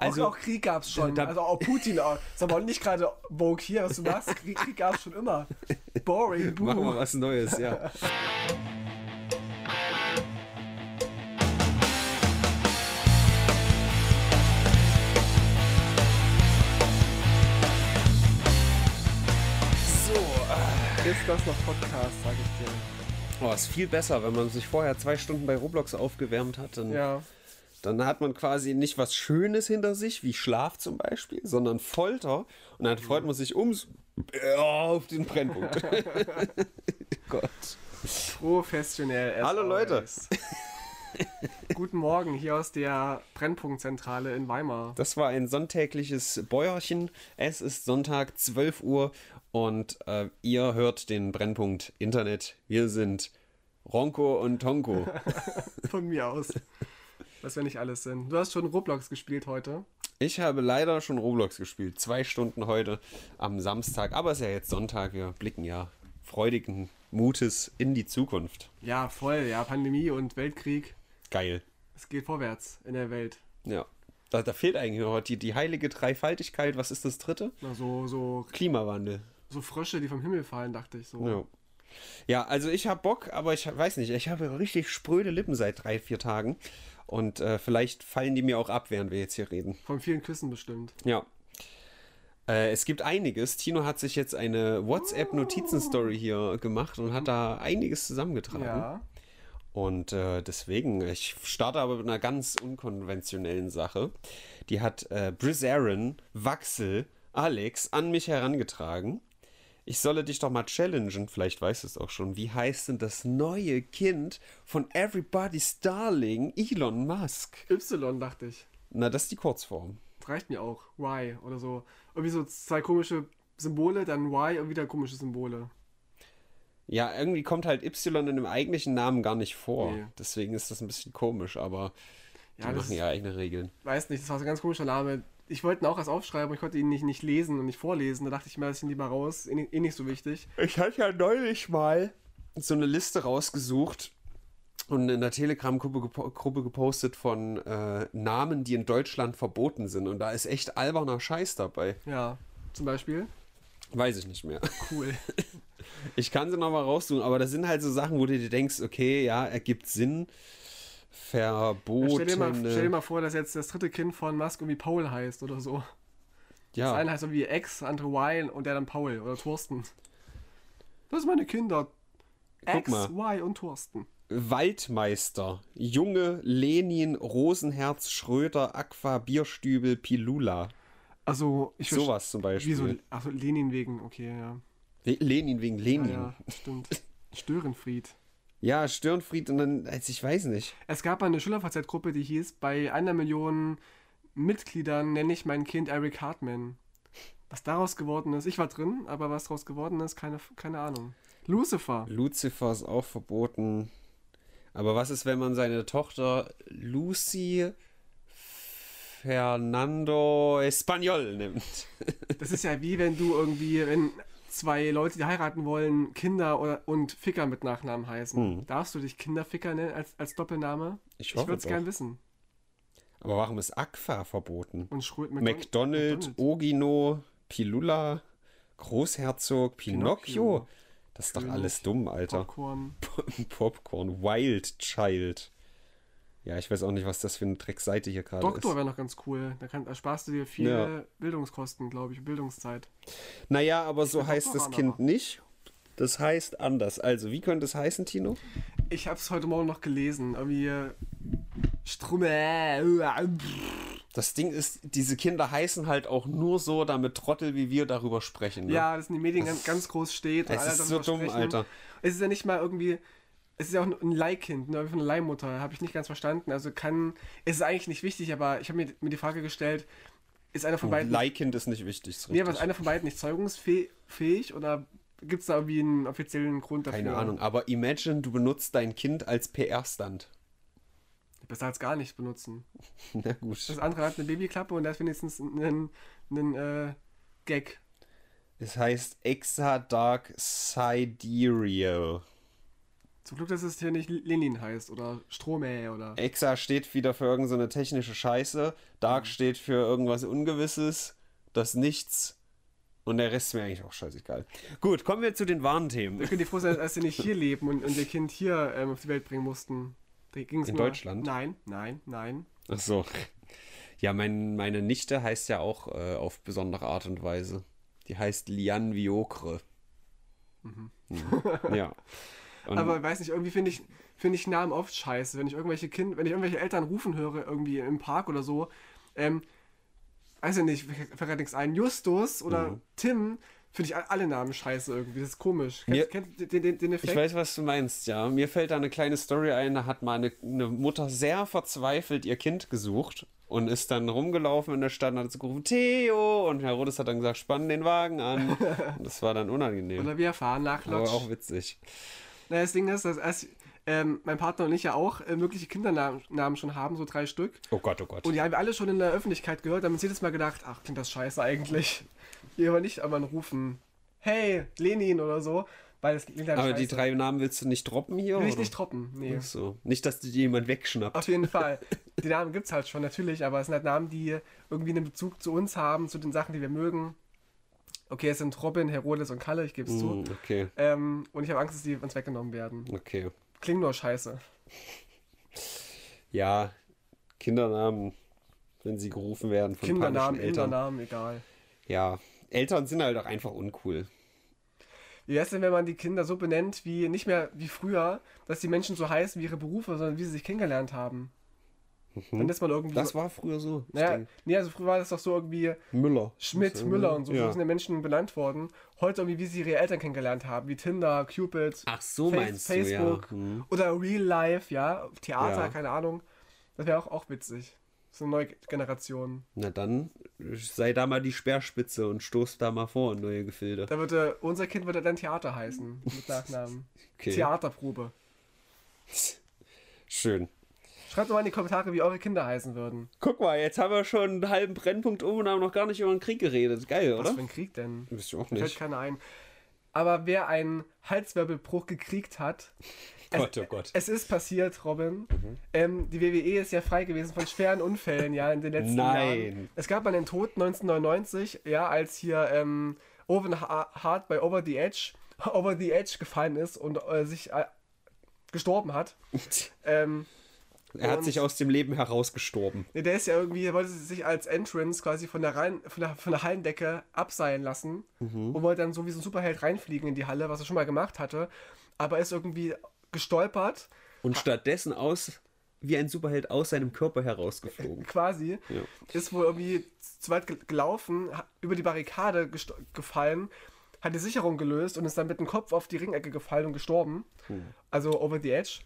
Also auch, auch Krieg gab es schon. Da- also auch Putin. Auch. Ist aber nicht gerade Vogue hier, was du machst. Krieg, Krieg gab es schon immer. Boring. Buh. Machen wir was Neues, ja. Ist das noch Podcast, sag ich dir. Oh, ist viel besser, wenn man sich vorher zwei Stunden bei Roblox aufgewärmt hat. Dann, Ja. Dann hat man quasi nicht was Schönes hinter sich, wie Schlaf zum Beispiel, sondern Folter. Und dann freut man sich ums ja, auf den Brennpunkt. Gott. Professionell. Hallo, Leute. Guten Morgen hier aus der Brennpunktzentrale in Weimar. Das war ein sonntägliches Bäuerchen. Es ist Sonntag, 12 Uhr und äh, ihr hört den Brennpunkt Internet. Wir sind Ronco und Tonko. Von mir aus. Was wir nicht alles sind. Du hast schon Roblox gespielt heute. Ich habe leider schon Roblox gespielt. Zwei Stunden heute am Samstag. Aber es ist ja jetzt Sonntag. Wir blicken ja freudigen Mutes in die Zukunft. Ja, voll. Ja, Pandemie und Weltkrieg. Geil. Es geht vorwärts in der Welt. Ja. Da, da fehlt eigentlich noch die, die heilige Dreifaltigkeit. Was ist das dritte? Na, so, so, Klimawandel. so Frösche, die vom Himmel fallen, dachte ich so. Ja. Ja, also ich habe Bock, aber ich weiß nicht, ich habe richtig spröde Lippen seit drei, vier Tagen. Und äh, vielleicht fallen die mir auch ab, während wir jetzt hier reden. Von vielen Küssen bestimmt. Ja. Äh, es gibt einiges. Tino hat sich jetzt eine WhatsApp-Notizen-Story hier gemacht und hat da einiges zusammengetragen. Ja. Und äh, deswegen, ich starte aber mit einer ganz unkonventionellen Sache. Die hat äh, Brizaron, Waxel, Alex an mich herangetragen. Ich solle dich doch mal challengen, vielleicht weißt du es auch schon. Wie heißt denn das neue Kind von Everybody's Darling, Elon Musk? Y, dachte ich. Na, das ist die Kurzform. Das reicht mir auch. Y oder so. Irgendwie so zwei komische Symbole, dann Y und wieder komische Symbole. Ja, irgendwie kommt halt Y in dem eigentlichen Namen gar nicht vor. Nee. Deswegen ist das ein bisschen komisch, aber die Ja, machen ja eigene Regeln. Weiß nicht, das war so ein ganz komischer Name. Ich wollte ihn auch erst aufschreiben, aber ich konnte ihn nicht, nicht lesen und nicht vorlesen. Da dachte ich mir, das ist lieber raus. Eh, eh nicht so wichtig. Ich hatte ja neulich mal so eine Liste rausgesucht und in der Telegram-Gruppe gepo Gruppe gepostet von äh, Namen, die in Deutschland verboten sind. Und da ist echt alberner Scheiß dabei. Ja, zum Beispiel. Weiß ich nicht mehr. Cool. Ich kann sie noch mal raussuchen, aber das sind halt so Sachen, wo du dir denkst, okay, ja, ergibt Sinn. Verbotene. stell, dir mal, stell dir mal vor, dass jetzt das dritte Kind von Musk irgendwie Paul heißt oder so. Das ja, eine heißt irgendwie X, das andere Y und der dann Paul oder Thorsten. Das sind meine Kinder. Guck X, mal. Y und Thorsten. Waldmeister, Junge, Lenin, Rosenherz, Schröder, Aqua, Bierstübel, Pilula. Also, ich verste- Sowas zum Beispiel. Wieso? Achso, Lenin wegen, okay, ja. Le- Lenin wegen Ja, Lenin. ja, stimmt. Störenfried. Ja, Stirnfried und dann, also ich weiß nicht. Es gab mal eine Schülerfreizeit-Gruppe, die hieß, bei einer Million Mitgliedern nenne ich mein Kind Eric Hartman. Was daraus geworden ist, ich war drin, aber was daraus geworden ist, keine, keine Ahnung. Lucifer. Lucifer ist auch verboten. Aber was ist, wenn man seine Tochter Lucy Fernando Espanol nimmt? Das ist ja wie wenn du irgendwie, wenn zwei Leute, die heiraten wollen, Kinder oder, und Ficker mit Nachnamen heißen. Darfst du dich Kinderficker nennen als, als Doppelname? Ich ich würde es doch. gern wissen. Aber warum ist Aqua verboten? Und Schröd McDonald, Ogino, Pilula, Großherzog, Pinocchio. Pinocchio. Das ist doch alles dumm, Alter. Popcorn. Popcorn, Wild Child. Ja, ich weiß auch nicht, was das für eine Dreckseite hier gerade Doktor ist. wäre noch ganz cool. Da, kann, da sparst du dir viele Ja. Bildungskosten, glaube ich, Bildungszeit. Naja, aber so heißt das Kind aber. nicht. Das heißt anders. Also, wie könnte es heißen, Tino? Ich habe es heute Morgen noch gelesen. Irgendwie äh, Strumme. Das Ding ist, diese Kinder heißen halt auch nur so, damit Trottel wie wir darüber sprechen. Ne? Ja, das in den Medien ganz, ganz groß steht. Es ist so dumm. Alter. Es ist ja nicht mal irgendwie. Es ist ja auch ein Leihkind, ne, von einer Leihmutter. Habe ich nicht ganz verstanden. Also kann. Es ist eigentlich nicht wichtig, aber ich habe mir, mir die Frage gestellt: Ist einer von beiden. Leihkind ist nicht wichtig. Ist nee, aber ist einer von beiden nicht zeugungsfähig oder gibt es da irgendwie einen offiziellen Grund dafür? Keine Ahnung, aber imagine, du benutzt dein Kind als PR-Stand. Besser als gar nicht benutzen. Na gut. Das andere hat eine Babyklappe und da ist wenigstens ein, ein äh, Gag. Es heißt Exa Dark Sidereal. Zum Glück, dass es hier nicht Lenin heißt oder Strohmäh oder. Exa steht wieder für irgendeine technische Scheiße. Dark Mhm. steht für irgendwas Ungewisses. Das Nichts. Und der Rest ist mir eigentlich auch scheißegal. Gut, kommen wir zu den wahren Themen. Wir können dir froh sein, dass sie nicht hier leben und, und ihr Kind hier ähm, auf die Welt bringen mussten. Ging's In nur, Deutschland? Nein, nein, nein. Ach so. Ja, mein, meine Nichte heißt ja auch äh, auf besondere Art und Weise. Die heißt Liane Viocre. Mhm. Ja. Und Aber ich weiß nicht, irgendwie finde ich, finde ich Namen oft scheiße. Wenn ich irgendwelche Kind, wenn ich irgendwelche Eltern rufen höre, irgendwie im Park oder so, ähm, weiß ich nicht, fällt gerade nichts ein. Justus oder Mhm. Tim, finde ich alle Namen scheiße irgendwie. Das ist komisch. Mir- Kennst, du den, den, den Effekt? ich weiß, was du meinst, ja. Mir fällt da eine kleine Story ein, da hat mal eine, eine Mutter sehr verzweifelt ihr Kind gesucht und ist dann rumgelaufen in der Stadt und hat so gerufen, Theo! Und Herodes hat dann gesagt, spann den Wagen an. Und das war dann unangenehm. Oder wir fahren nach Aber Lodge. auch witzig. Na, das Ding ist, dass erst, ähm, mein Partner und ich ja auch äh, mögliche Kindernamen Namen schon haben, so drei Stück. Oh Gott, oh Gott. Und die haben wir alle schon in der Öffentlichkeit gehört, haben uns jedes Mal gedacht, ach, klingt das scheiße eigentlich. Hier aber nicht einmal rufen, hey, Lenin oder so, weil es klingt halt Aber scheiße. die drei Namen willst du nicht droppen hier? Will ich oder? nicht droppen, nee. Ach so. Nicht, dass dir jemand wegschnappt. Auf jeden Fall. Die Namen gibt's halt schon, natürlich, aber es sind halt Namen, die irgendwie einen Bezug zu uns haben, zu den Sachen, die wir mögen. Okay, es sind Robin, Herodes und Kalle, ich gebe es zu. Hm, okay, Ähm, und ich habe Angst, dass die uns weggenommen werden. okay. Klingt nur scheiße. Ja, Kindernamen, wenn sie gerufen werden von Kindernamen, Eltern. Kindernamen, egal. Ja, Eltern sind halt auch einfach uncool. Wie wäre es denn, wenn man die Kinder so benennt, wie nicht mehr wie früher, dass die Menschen so heißen wie ihre Berufe, sondern wie sie sich kennengelernt haben? Dann ist man irgendwie. Mhm. Das war früher so. Naja, nee, also früher war das doch so irgendwie Müller. Schmidt, Das- Müller und so, Ja. so sind ja Menschen benannt worden. Heute irgendwie, wie sie ihre Eltern kennengelernt haben, wie Tinder, Cupid, Ach so Fa- meinst Facebook du, ja. Hm. oder Real Life, ja, Theater, Ja. keine Ahnung. Das wäre auch, auch witzig. So eine neue Generation. Na dann, sei da mal die Speerspitze und stoß da mal vor in neue Gefilde. Da würde, unser Kind würde dann Theater heißen, mit Nachnamen. Okay. Theaterprobe. Schön. Schreibt doch mal in die Kommentare, wie eure Kinder heißen würden. Guck mal, jetzt haben wir schon einen halben Brennpunkt um und haben noch gar nicht über den Krieg geredet. Geil, Was oder? für ein Krieg denn? Wisst ihr auch Fällt nicht. keiner ein. Aber wer einen Halswirbelbruch gekriegt hat, Gott, oh Gott. es ist passiert, Robin. Mhm. Ähm, die WWE ist ja frei gewesen von schweren Unfällen, ja, in den letzten Nein. Jahren. Es gab mal den Tod 1999, ja, als hier ähm, Owen Ha- Hart bei Over the Edge, Over the Edge gefallen ist und äh, sich äh, gestorben hat. Ähm, Er hat sich aus dem Leben herausgestorben. Nee, der ist ja irgendwie, der wollte sich als Entrance quasi von der, Rein, von der, von der Hallendecke abseilen lassen Mhm. und wollte dann so wie so ein Superheld reinfliegen in die Halle, was er schon mal gemacht hatte, aber ist irgendwie gestolpert, Und stattdessen aus wie ein Superheld aus seinem Körper herausgeflogen. quasi, Ja. ist wohl irgendwie zu weit ge- gelaufen, über die Barrikade gefallen, hat die Sicherung gelöst und ist dann mit dem Kopf auf die Ringecke gefallen und gestorben. Hm. Also over the edge.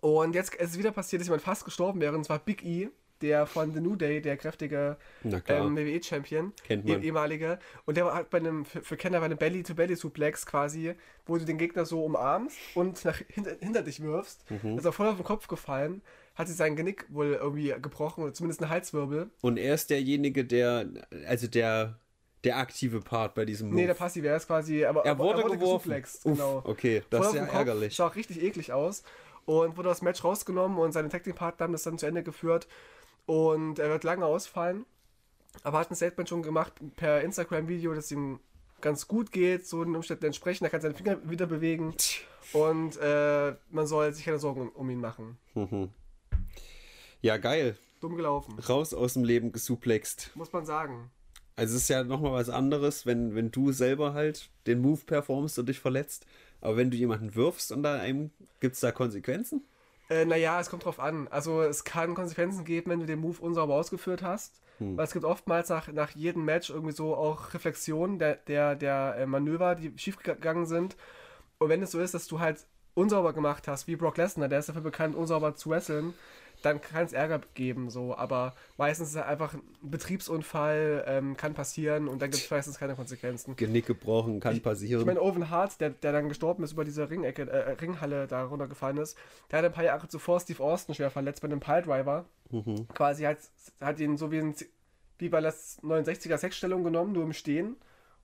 Und jetzt ist es wieder passiert, dass jemand fast gestorben wäre, und zwar Big E, der von The New Day, der kräftige ähm, WWE-Champion, ehemalige. Und der halt bei einem, für, für Kenner bei einem Belly-to-Belly-Suplex quasi, wo du den Gegner so umarmst und nach, hinter, hinter dich wirfst. Mhm. Ist er voll auf den Kopf gefallen, hat sich sein Genick wohl irgendwie gebrochen oder zumindest einen Halswirbel. Und er ist derjenige, der, also der, der aktive Part bei diesem Move. Nee, der Passive, er ist quasi, aber er wurde geworfen. gesuplext, Uff, genau. Okay, das Voll ist ja ärgerlich. Sah auch richtig eklig aus. Und wurde aus dem Match rausgenommen und seine Tag-Team-Partner haben das dann zu Ende geführt. Und er wird lange ausfallen. Aber hat ein Statement schon gemacht per Instagram-Video, dass ihm ganz gut geht, so den Umständen entsprechend. Er kann seine Finger wieder bewegen. Und äh, man soll sich keine Sorgen um, um ihn machen. Mhm. Ja, geil. Dumm gelaufen, Raus aus dem Leben gesuplext. muss man sagen. Also es ist ja nochmal was anderes, wenn, wenn du selber halt den Move performst und dich verletzt. Aber wenn du jemanden wirfst und da einem, gibt es da Konsequenzen? Äh, naja, es kommt drauf an. Also es kann Konsequenzen geben, wenn du den Move unsauber ausgeführt hast. Weil es gibt oftmals nach, nach jedem Match irgendwie so auch Reflexionen der, der, der äh, Manöver, die schiefgegangen sind. Und wenn es so ist, dass du halt unsauber gemacht hast, wie Brock Lesnar, der ist dafür bekannt, unsauber zu wresteln, dann kann es Ärger geben, so. Aber meistens ist es einfach ein Betriebsunfall, ähm, kann passieren und dann gibt es meistens keine Konsequenzen. Genick gebrochen, kann passieren. Ich meine, Owen Hart, der, der dann gestorben ist, über diese Ringecke, äh, Ringhalle da runtergefallen ist, der hat ein paar Jahre zuvor Steve Austin schwer verletzt bei einem Piledriver. Mhm. Quasi hat, hat ihn so wie, ein, wie bei der 69er Sechsstellung genommen, nur im Stehen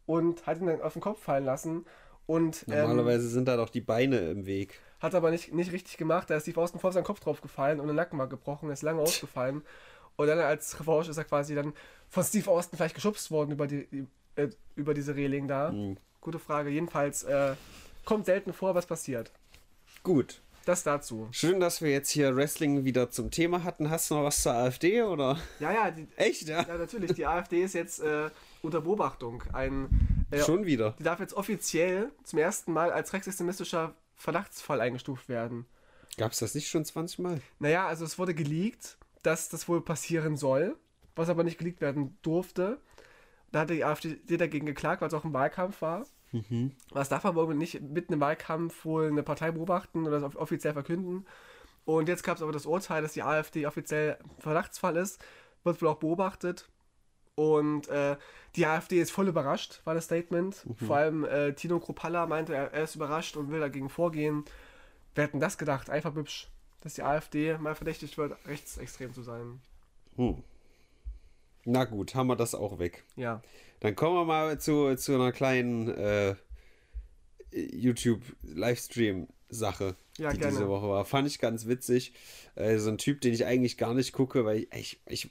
und hat ihn dann auf den Kopf fallen lassen. Und ähm, Normalerweise sind da doch die Beine im Weg. Hat aber nicht, nicht richtig gemacht. Da ist Steve Austin voll auf seinen Kopf drauf gefallen und der Nacken war gebrochen, ist lange ausgefallen. Und dann als Revanche ist er quasi dann von Steve Austin vielleicht geschubst worden über, die, äh, über diese Reling da. Mhm. Gute Frage. Jedenfalls äh, kommt selten vor, was passiert. Gut. Das dazu. Schön, dass wir jetzt hier Wrestling wieder zum Thema hatten. Hast du noch was zur AfD oder? Ja, ja, die, Echt, ja? ja natürlich. Die AfD ist jetzt äh, unter Beobachtung. Ein, äh, Schon wieder. Die darf jetzt offiziell zum ersten Mal als rechtsextremistischer Verdachtsfall eingestuft werden. Gab es das nicht schon 20 Mal? Naja, also es wurde geleakt, dass das wohl passieren soll, was aber nicht geleakt werden durfte. Da hat die AfD dagegen geklagt, weil es auch ein Wahlkampf war. Was darf man wohl nicht mitten im Wahlkampf wohl eine Partei beobachten oder das offiziell verkünden. Und jetzt gab es aber das Urteil, dass die AfD offiziell Verdachtsfall ist, wird wohl auch beobachtet. Und äh, die AfD ist voll überrascht, war das Statement. Vor allem äh, Tino Kropalla meinte, er, er ist überrascht und will dagegen vorgehen. Wer hätten das gedacht? Einfach hübsch, dass die AfD mal verdächtigt wird, rechtsextrem zu sein. Hm. Na gut, haben wir das auch weg. Ja. Dann kommen wir mal zu, zu einer kleinen äh, YouTube-Livestream-Sache, Ja, die gerne. diese Woche war. Fand ich ganz witzig. Äh, so ein Typ, den ich eigentlich gar nicht gucke, weil ich, ich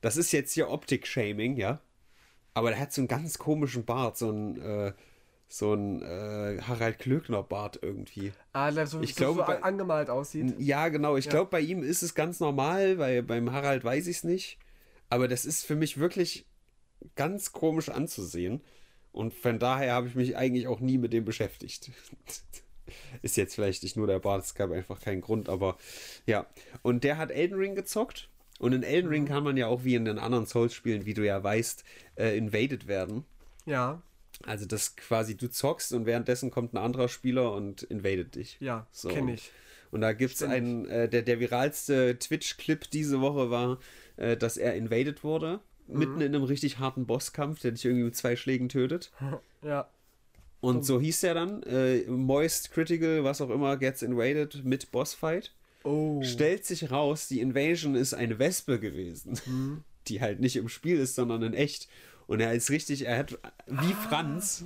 das ist jetzt hier Optik-Shaming, ja. Aber der hat so einen ganz komischen Bart, so ein, äh, so ein äh, Harald Klöckner-Bart irgendwie. Ah, der so, Ich so, glaube, so bei- angemalt aussieht. Ja, genau. Ich Ja. glaube, bei ihm ist es ganz normal, weil beim Harald weiß ich es nicht. Aber das ist für mich wirklich ganz komisch anzusehen. Und von daher habe ich mich eigentlich auch nie mit dem beschäftigt. ist jetzt vielleicht nicht nur der Bart, es gab einfach keinen Grund, aber ja. Und der hat Elden Ring gezockt. Und in Elden Ring kann man ja auch wie in den anderen Souls-Spielen, wie du ja weißt, äh, invaded werden. Ja, Also, dass quasi du zockst und währenddessen kommt ein anderer Spieler und invadet dich. ja, So. kenne ich. Und da gibt es einen, äh, der, der viralste Twitch-Clip diese Woche war, äh, dass er invaded wurde. Mhm. Mitten in einem richtig harten Bosskampf, der dich irgendwie mit zwei Schlägen tötet. Ja, Und so hieß der dann, äh, Moist Critical, was auch immer, gets invaded mit Bossfight. Oh. Stellt sich raus, die Invasion ist eine Wespe gewesen. Mhm. Die halt nicht im Spiel ist, sondern in echt. Und er ist richtig, er hat wie Ah. Franz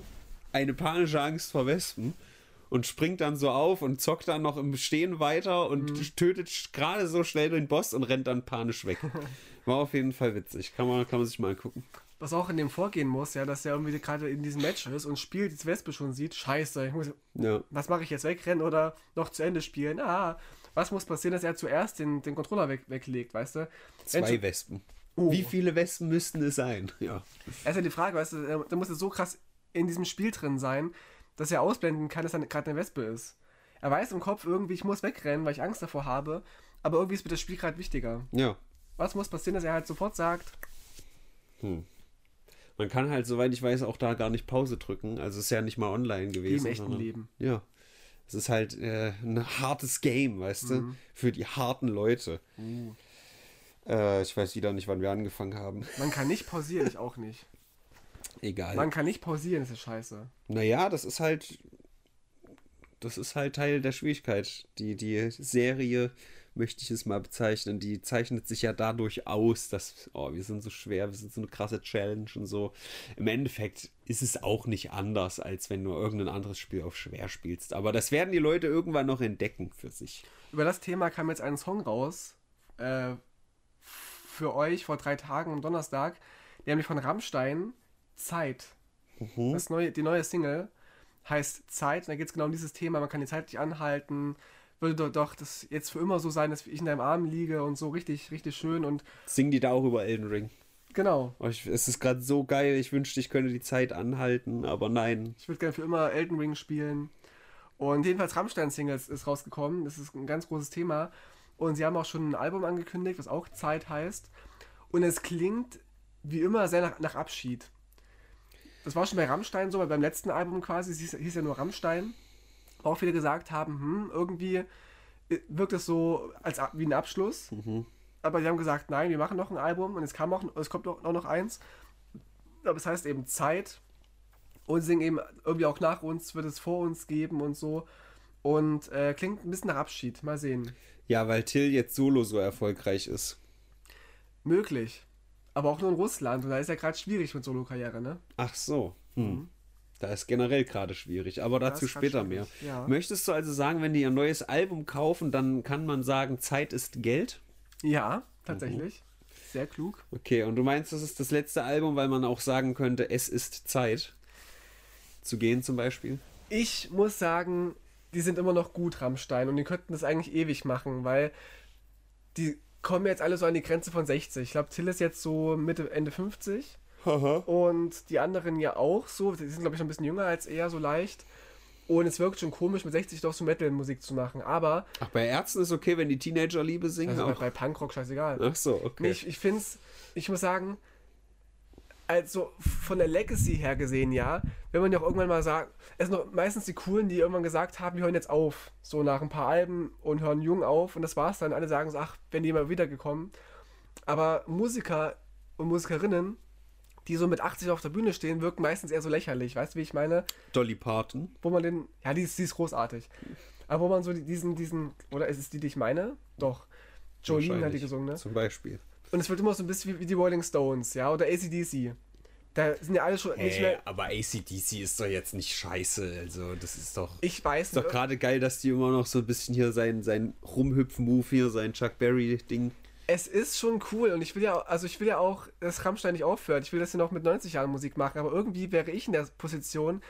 eine panische Angst vor Wespen und springt dann so auf und zockt dann noch im Stehen weiter und Mhm. tötet gerade so schnell den Boss und rennt dann panisch weg. War auf jeden Fall witzig. Kann man, kann man sich mal angucken. Was auch in dem vorgehen muss, ja, dass er irgendwie gerade in diesem Match ist und spielt, die Wespe schon sieht. Scheiße, ich muss, Ja. was mache ich jetzt? Wegrennen oder noch zu Ende spielen? Ah, was muss passieren, dass er zuerst den, den Controller weg, weglegt, weißt du? Wenn Zwei schon- Wespen. Oh. Wie viele Wespen müssten es sein? Ja. Er ist ja die Frage, weißt du, da muss er so krass in diesem Spiel drin sein, dass er ausblenden kann, dass er gerade eine Wespe ist. Er weiß im Kopf irgendwie, ich muss wegrennen, weil ich Angst davor habe, aber irgendwie ist mir das Spiel gerade wichtiger. Ja. Was muss passieren, dass er halt sofort sagt, Man kann halt, soweit ich weiß, auch da gar nicht Pause drücken. Also es ist ja nicht mal online wie gewesen. im echten sondern- Leben. Ja. Es ist halt äh, ein hartes Game, weißt du? Für die harten Leute. Äh, ich weiß wieder nicht, wann wir angefangen haben. Man kann nicht pausieren, ich auch nicht. Egal. Man kann nicht pausieren, ist scheiße. naja, das ist halt. Das ist halt Teil der Schwierigkeit. Die, die Serie, möchte ich es mal bezeichnen, die zeichnet sich ja dadurch aus, dass, oh, wir sind so schwer, wir sind so eine krasse Challenge und so. Im Endeffekt ist es auch nicht anders, als wenn du irgendein anderes Spiel auf schwer spielst. Aber das werden die Leute irgendwann noch entdecken für sich. Über das Thema kam jetzt ein Song raus. Äh, für euch vor drei Tagen am Donnerstag. Nämlich von Rammstein. Zeit. Das neue, die neue Single heißt Zeit. Und da geht es genau um dieses Thema. Man kann die Zeit nicht anhalten. Würde doch, das jetzt für immer so sein, dass ich in deinem Arm liege und so richtig, richtig schön. Und Singen die da auch über Elden Ring? genau. Oh, ich, es ist gerade so geil, ich wünschte, ich könnte die Zeit anhalten, aber nein. Ich würde gerne für immer Elden Ring spielen. Und jedenfalls Rammstein-Singles ist rausgekommen. Das ist ein ganz großes Thema. Und sie haben auch schon ein Album angekündigt, was auch Zeit heißt. Und es klingt wie immer sehr nach, nach Abschied. Das war schon bei Rammstein so, weil beim letzten Album quasi, es hieß, hieß ja nur Rammstein, auch viele gesagt haben, hm, irgendwie äh, wirkt es so als wie ein Abschluss. Aber die haben gesagt, nein, wir machen noch ein Album und es kam auch, es kommt auch noch eins. Aber es heißt eben Zeit und singen eben irgendwie auch nach uns, wird es vor uns geben und so. Und äh, klingt ein bisschen nach Abschied. Mal sehen. Ja, weil Till jetzt solo so erfolgreich ist. Möglich. Aber auch nur in Russland. Und da ist ja gerade schwierig mit Solo-Karriere, ne? Ach so. Hm. Da ist generell gerade schwierig, aber dazu später mehr. ja. Möchtest du also sagen, wenn die ihr neues Album kaufen, dann kann man sagen, Zeit ist Geld? Ja, tatsächlich. Sehr klug. Okay, und du meinst, das ist das letzte Album, weil man auch sagen könnte, es ist Zeit zu gehen zum Beispiel? Ich muss sagen, die sind immer noch gut, Rammstein. Und die könnten das eigentlich ewig machen, weil die kommen jetzt alle so an die Grenze von 60. Ich glaube, Till ist jetzt so Mitte, Ende 50. Und die anderen ja auch so. Die sind, glaube ich, noch ein bisschen jünger als er, so leicht. Und es wirkt schon komisch, mit 60 doch so Metal-Musik zu machen. Aber Ach, bei Ärzten ist okay, wenn die Teenager Liebe singen also bei, auch. bei Punkrock scheißegal. Ach so, okay. Nee, ich, ich finde es, ich muss sagen, also von der Legacy her gesehen, ja, wenn man ja auch irgendwann mal sagt, es sind noch meistens die Coolen, die irgendwann gesagt haben, wir hören jetzt auf, so nach ein paar Alben und hören jung auf und das war's dann. Alle sagen so, ach, wenn die mal wiedergekommen. Aber Musiker und Musikerinnen, die so mit 80 auf der Bühne stehen, wirken meistens eher so lächerlich. Weißt du, wie ich meine? Dolly Parton. Wo man den, ja, die ist, die ist großartig. Aber wo man so die- diesen, diesen, oder ist es die, die ich meine? Doch. Jolene hat die gesungen, ne? Zum Beispiel. Und es wird immer so ein bisschen wie, wie die Rolling Stones, ja, oder ACDC. Da sind ja alle schon nicht Hey, mehr. aber ACDC ist doch jetzt nicht scheiße. Also, das ist doch. Ich weiß Ist doch nicht. gerade geil, dass die immer noch so ein bisschen hier sein, sein Rumhüpfen-Move hier, sein Chuck Berry-Ding. Es ist schon cool und ich will ja, auch- also ich will ja auch, dass Rammstein nicht aufhört. Ich will, dass sie noch mit 90 Jahren Musik machen, aber irgendwie wäre ich in der Position,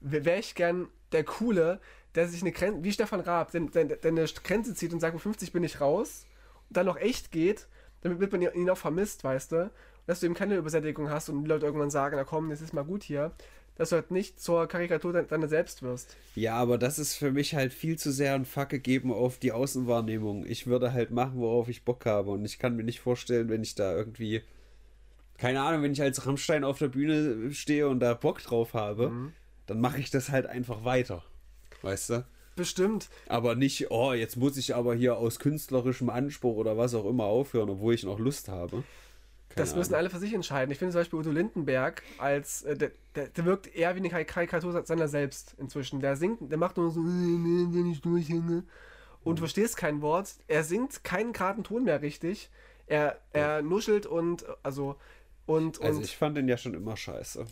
wäre ich gern der Coole, der sich eine Grenze, wie Stefan Raab, der, der, der eine Grenze zieht und sagt, mit 50 bin ich raus und dann noch echt geht, damit man ihn auch vermisst, weißt du? Dass du eben keine Übersättigung hast und die Leute irgendwann sagen, na komm, das ist mal gut hier. Dass du halt nicht zur Karikatur de- deiner selbst wirst. Ja, aber das ist für mich halt viel zu sehr ein Fuck gegeben auf die Außenwahrnehmung. Ich würde halt machen, worauf ich Bock habe. Und ich kann mir nicht vorstellen, wenn ich da irgendwie. Keine Ahnung, wenn ich als Rammstein auf der Bühne stehe und da Bock drauf habe, dann mache ich das halt einfach weiter. Weißt du? Bestimmt. Aber nicht, oh, jetzt muss ich aber hier aus künstlerischem Anspruch oder was auch immer aufhören, obwohl ich noch Lust habe. Das müssen Ahnung. alle für sich entscheiden. Ich finde zum Beispiel Udo Lindenberg als, äh, der, der, der wirkt eher wie eine Kar- Karikatur seiner selbst inzwischen. Der singt, der macht nur so, wenn ich durchhänge. Und Mhm. du verstehst kein Wort. Er singt keinen geraden Ton mehr richtig. Er, er nuschelt und, also, und, Also und, ich fand den ja schon immer scheiße.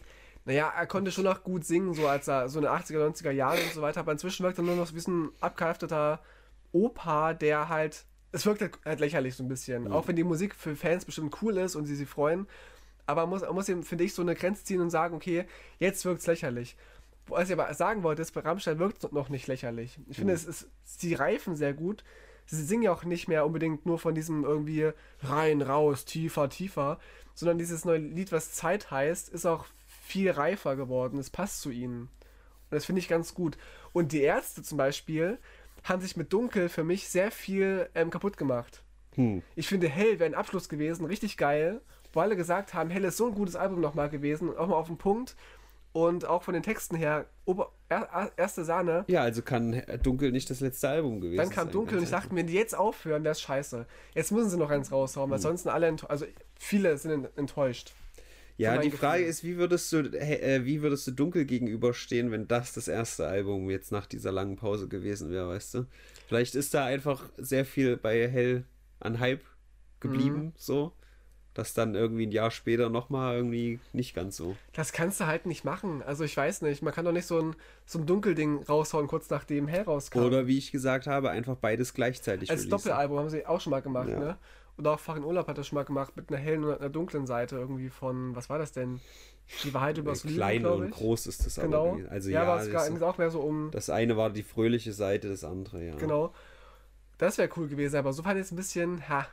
naja, er konnte schon noch gut singen, so als er, so in den 80er, 90er Jahren und so weiter. Aber inzwischen wirkt er nur noch so wie ein abgehalfterter Opa, der halt, es wirkt halt, halt lächerlich so ein bisschen. Auch wenn die Musik für Fans bestimmt cool ist und sie sich freuen. Aber man muss, man muss eben, finde ich, so eine Grenze ziehen und sagen, okay, jetzt wirkt es lächerlich. Was ich aber sagen wollte, ist, bei Rammstein wirkt es noch nicht lächerlich. Ich finde, es ist, sie reifen sehr gut. Sie singen ja auch nicht mehr unbedingt nur von diesem irgendwie rein, raus, tiefer, tiefer, sondern dieses neue Lied, was Zeit heißt, ist auch viel reifer geworden. Es passt zu ihnen. Und das finde ich ganz gut. Und die Ärzte zum Beispiel haben sich mit Dunkel für mich sehr viel ähm, kaputt gemacht. Hm. Ich finde, Hell wäre ein Abschluss gewesen, richtig geil, wo alle gesagt haben, Hell ist so ein gutes Album nochmal gewesen, auch mal auf den Punkt. Und auch von den Texten her, Ober er, er- erste Sahne. Ja, also kann Dunkel nicht das letzte Album gewesen Dann kam sein. Dunkel und ich dachte, wenn die jetzt aufhören, wäre es scheiße. Jetzt müssen sie noch eins raushauen, Hm. weil sonst sind alle, also viele sind ent- enttäuscht. Ja, die Frage ist, wie würdest du, äh, wie würdest du Dunkel gegenüberstehen, wenn das das erste Album jetzt nach dieser langen Pause gewesen wäre, weißt du? Vielleicht ist da einfach sehr viel bei Hell an Hype geblieben, Mhm. so, dass dann irgendwie ein Jahr später nochmal irgendwie nicht ganz so. Das kannst du halt nicht machen. Also ich weiß nicht, man kann doch nicht so ein, so ein Dunkelding raushauen, kurz nachdem Hell rauskam. Oder wie ich gesagt habe, einfach beides gleichzeitig Als releasen. Doppelalbum haben sie auch schon mal gemacht, Ja. ne? Und auch Farin Urlaub hat das schon mal gemacht mit einer hellen und einer dunklen Seite irgendwie von, was war das denn? Die Wahrheit über das Lügen, Klein und groß ist das Genau. aber. Also ja, ja, aber es das, ging auch mehr so um, das eine war die fröhliche Seite, das andere, ja. genau. Das wäre cool gewesen, aber so fand ich es ein bisschen, ha,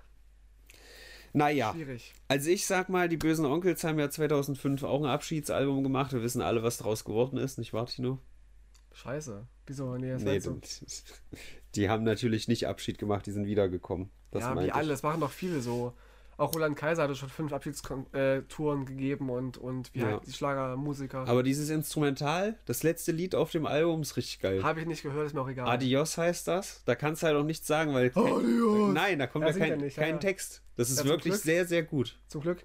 Naja, schwierig. Also ich sag mal, die bösen Onkels haben ja 2005 auch ein Abschiedsalbum gemacht. Wir wissen alle, was draus geworden ist, nicht wahr, Tino? Scheiße. Wieso? Nee, das Nee, das- die haben natürlich nicht Abschied gemacht, die sind wiedergekommen. Das ja, wie alle, das machen doch viele so. Auch Roland Kaiser hatte schon fünf Abschiedstouren gegeben und, und wie Ja. halt die Schlagermusiker. Aber dieses Instrumental, das letzte Lied auf dem Album ist richtig geil. Habe ich nicht gehört, ist mir auch egal. Adios heißt das. Da kannst du halt auch nichts sagen, weil. kein- Adios! Nein, da kommt Ja, ja, kein, nicht, ja, kein ja. Text. Das ist zum wirklich sehr, sehr gut. Zum Glück.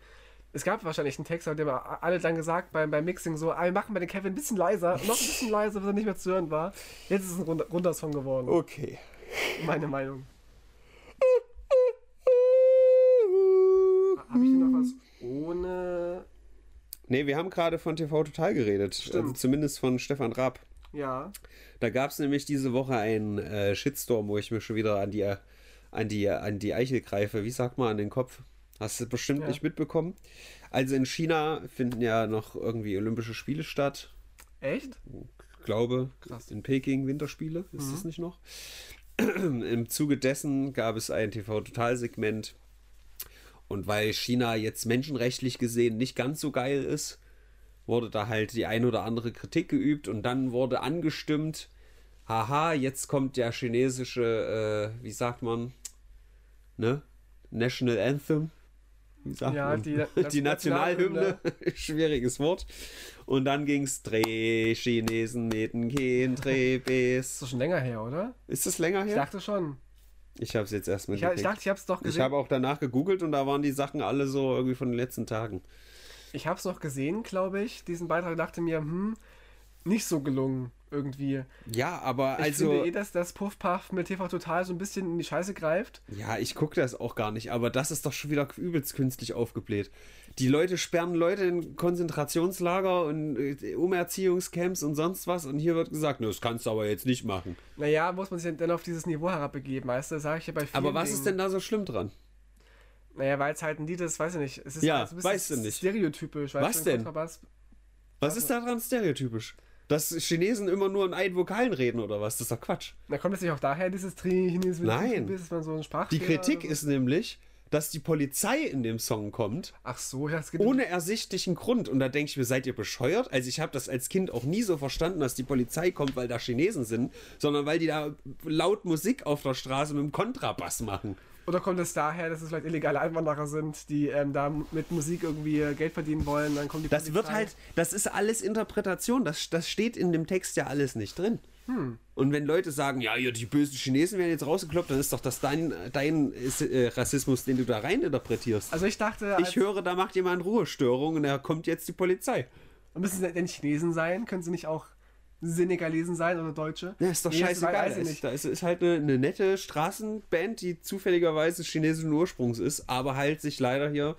Es gab wahrscheinlich einen Text, aber dem alle dann gesagt beim, beim Mixing so, ah, wir machen bei den Kevin ein bisschen leiser, noch ein bisschen leiser, bis er nicht mehr zu hören war. Jetzt ist es ein runder, runder Song geworden. Okay. Meine Meinung. Habe ich hier noch was ohne Nee, wir haben gerade von TV Total geredet. Stimmt. Also zumindest von Stefan Raab. Ja. Da gab es nämlich diese Woche einen äh, Shitstorm, wo ich mir schon wieder an die, an, die, an die Eichel greife. Wie sagt man, an den Kopf? Hast du bestimmt Ja. nicht mitbekommen. Also in China finden ja noch irgendwie Olympische Spiele statt. Echt? Ich glaube, Krass. in Peking Winterspiele, ist das nicht noch? Im Zuge dessen gab es ein TV-Total-Segment. Und weil China jetzt menschenrechtlich gesehen nicht ganz so geil ist, wurde da halt die ein oder andere Kritik geübt und dann wurde angestimmt, haha, jetzt kommt der chinesische, äh, wie sagt man, ne? National Anthem. Wie sagt Ja, man? die- die, das Nationalhymne. Schwieriges Wort. Und dann ging's Dreh, Chinesen, Meten, Ken, Dreh, Das Bes. ist doch schon länger her, oder? Ist das länger Ich her? dachte schon. Ich habe es jetzt erst Ich, ich dachte, ich hab's doch Ich gesehen. habe auch danach gegoogelt und da waren die Sachen alle so irgendwie von den letzten Tagen. Ich hab's noch gesehen, glaube ich, diesen Beitrag. dachte mir, hm, nicht so gelungen irgendwie. Ja, aber Ich also. finde eh, dass das Puff Puff mit TV Total so ein bisschen in die Scheiße greift. Ja, ich gucke das auch gar nicht, aber das ist doch schon wieder übelst künstlich aufgebläht. Die Leute sperren Leute in Konzentrationslager und äh, Umerziehungscamps und sonst was und hier wird gesagt, "Ne, das kannst du aber jetzt nicht machen. Naja, muss man sich dann auf dieses Niveau herabbegeben, weißt du? Sag ich ja bei vielen Aber was Dingen. ist denn da so schlimm dran? Naja, weil es halt ein Lied ist, weiß ich nicht. Es ist Ja, halt so ein bisschen weißt du nicht. stereotypisch. Weißt Was denn? Kontrabass. Was ist daran stereotypisch? Dass Chinesen immer nur in einen Vokalen reden oder was? Das ist doch Quatsch. Na, kommt das nicht auch daher, dieses Chinesisch, Nein. dass man so einen Die Kritik ist nämlich, dass die Polizei in dem Song kommt Ach so, ja, es geht ohne ersichtlichen Grund. Und da denke ich mir, seid ihr bescheuert? Also ich habe das als Kind auch nie so verstanden, dass die Polizei kommt, weil da Chinesen sind, sondern weil die da laut Musik auf der Straße mit dem Kontrabass machen. Oder kommt es daher, dass es vielleicht illegale Einwanderer sind, die ähm, da mit Musik irgendwie äh, Geld verdienen wollen? Dann kommt die Das wird Polizei. halt, das ist alles Interpretation. Das, das steht in dem Text ja alles nicht drin. Und wenn Leute sagen, ja, ja, die bösen Chinesen werden jetzt rausgekloppt, dann ist doch das dein, dein äh, Rassismus, den du da rein interpretierst. Also ich dachte, ich höre, da macht jemand Ruhestörung und da kommt jetzt die Polizei. müssen sie denn Chinesen sein? Können sie nicht auch Senegalesen sein oder Deutsche? Ja, ist doch Nee, scheißegal. Es- nicht. Da ist, ist halt eine, eine nette Straßenband, die zufälligerweise chinesischen Ursprungs ist, aber halt sich leider hier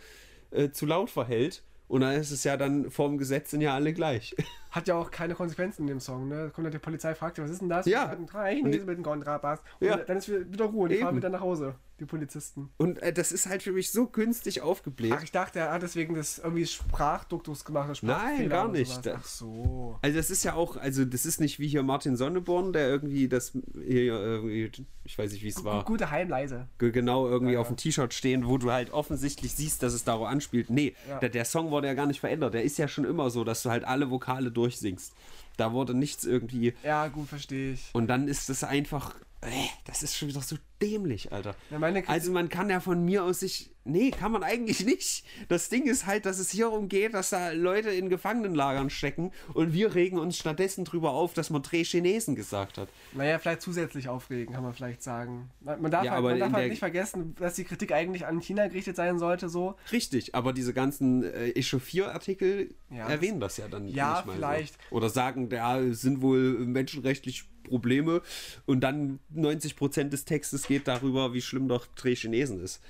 äh, zu laut verhält. Und dann ist es ja dann vorm Gesetz sind ja alle gleich. Hat ja auch keine Konsequenzen in dem Song, ne? Da kommt dann die Polizei, fragt ja, was ist denn das? Ja. Drei Chinesen mit dem Kontrabass. Und Ja. dann ist wieder Ruhe, die Eben. fahren wieder nach Hause, die Polizisten. Und äh, das ist halt für mich so künstlich aufgebläht. Ach, ich dachte, er hat deswegen das irgendwie Sprachduktus gemacht. Sprachfehler gar nicht. Ach so. Also das ist ja auch, also das ist nicht wie hier Martin Sonneborn, der irgendwie das hier, irgendwie, ich weiß nicht wie es war, Gute Heimleise. ge- genau irgendwie Ja, auf dem T-Shirt stehen, wo du halt offensichtlich siehst, dass es darauf anspielt. Nee, der, der Song wurde ja gar nicht verändert. Der ist ja schon immer so, dass du halt alle Vokale durchsingst. Da wurde nichts irgendwie. Ja, gut, verstehe ich. Und dann ist es einfach. Äh, das ist schon wieder so dämlich, Alter. Ja, Also man kann ja von mir aus sich. Nee, kann man eigentlich nicht. Das Ding ist halt, dass es hier umgeht, dass da Leute in Gefangenenlagern stecken und wir regen uns stattdessen drüber auf, dass man Dreh Chinesen gesagt hat. Naja, vielleicht zusätzlich aufregen, kann man vielleicht sagen. Man darf, Ja, halt, aber man darf halt nicht vergessen, dass die Kritik eigentlich an China gerichtet sein sollte, so. Richtig, aber diese ganzen äh, Echauffier-Artikel Ja, erwähnen das, ja dann Ja, nicht mal vielleicht. So. Oder sagen, da sind wohl menschenrechtlich Probleme und dann 90% des Textes geht darüber, wie schlimm doch Dreh Chinesen ist.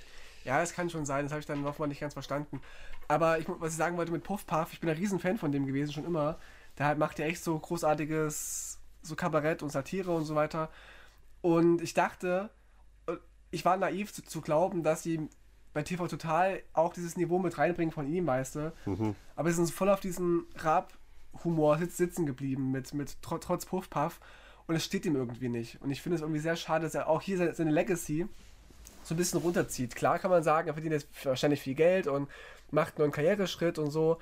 Ja, das kann schon sein, das habe ich dann nochmal nicht ganz verstanden. Aber ich, was ich sagen wollte mit Puff Puff, ich bin ein Riesen-Fan von dem gewesen, schon immer. Der halt macht ja echt so großartiges, so Kabarett und Satire und so weiter. Und ich dachte, äh, ich war naiv zu, zu glauben, dass sie bei TV Total auch dieses Niveau mit reinbringen von ihm, weißt du. Aber sie sind voll auf diesen Rap-Humor sitz, sitzen geblieben, mit, mit tr trotz Puff Puff. Und es steht ihm irgendwie nicht. Und ich finde es irgendwie sehr schade, dass er auch hier seine, seine Legacy so ein bisschen runterzieht. Klar kann man sagen, er verdient jetzt wahrscheinlich viel Geld und macht einen neuen Karriereschritt und so.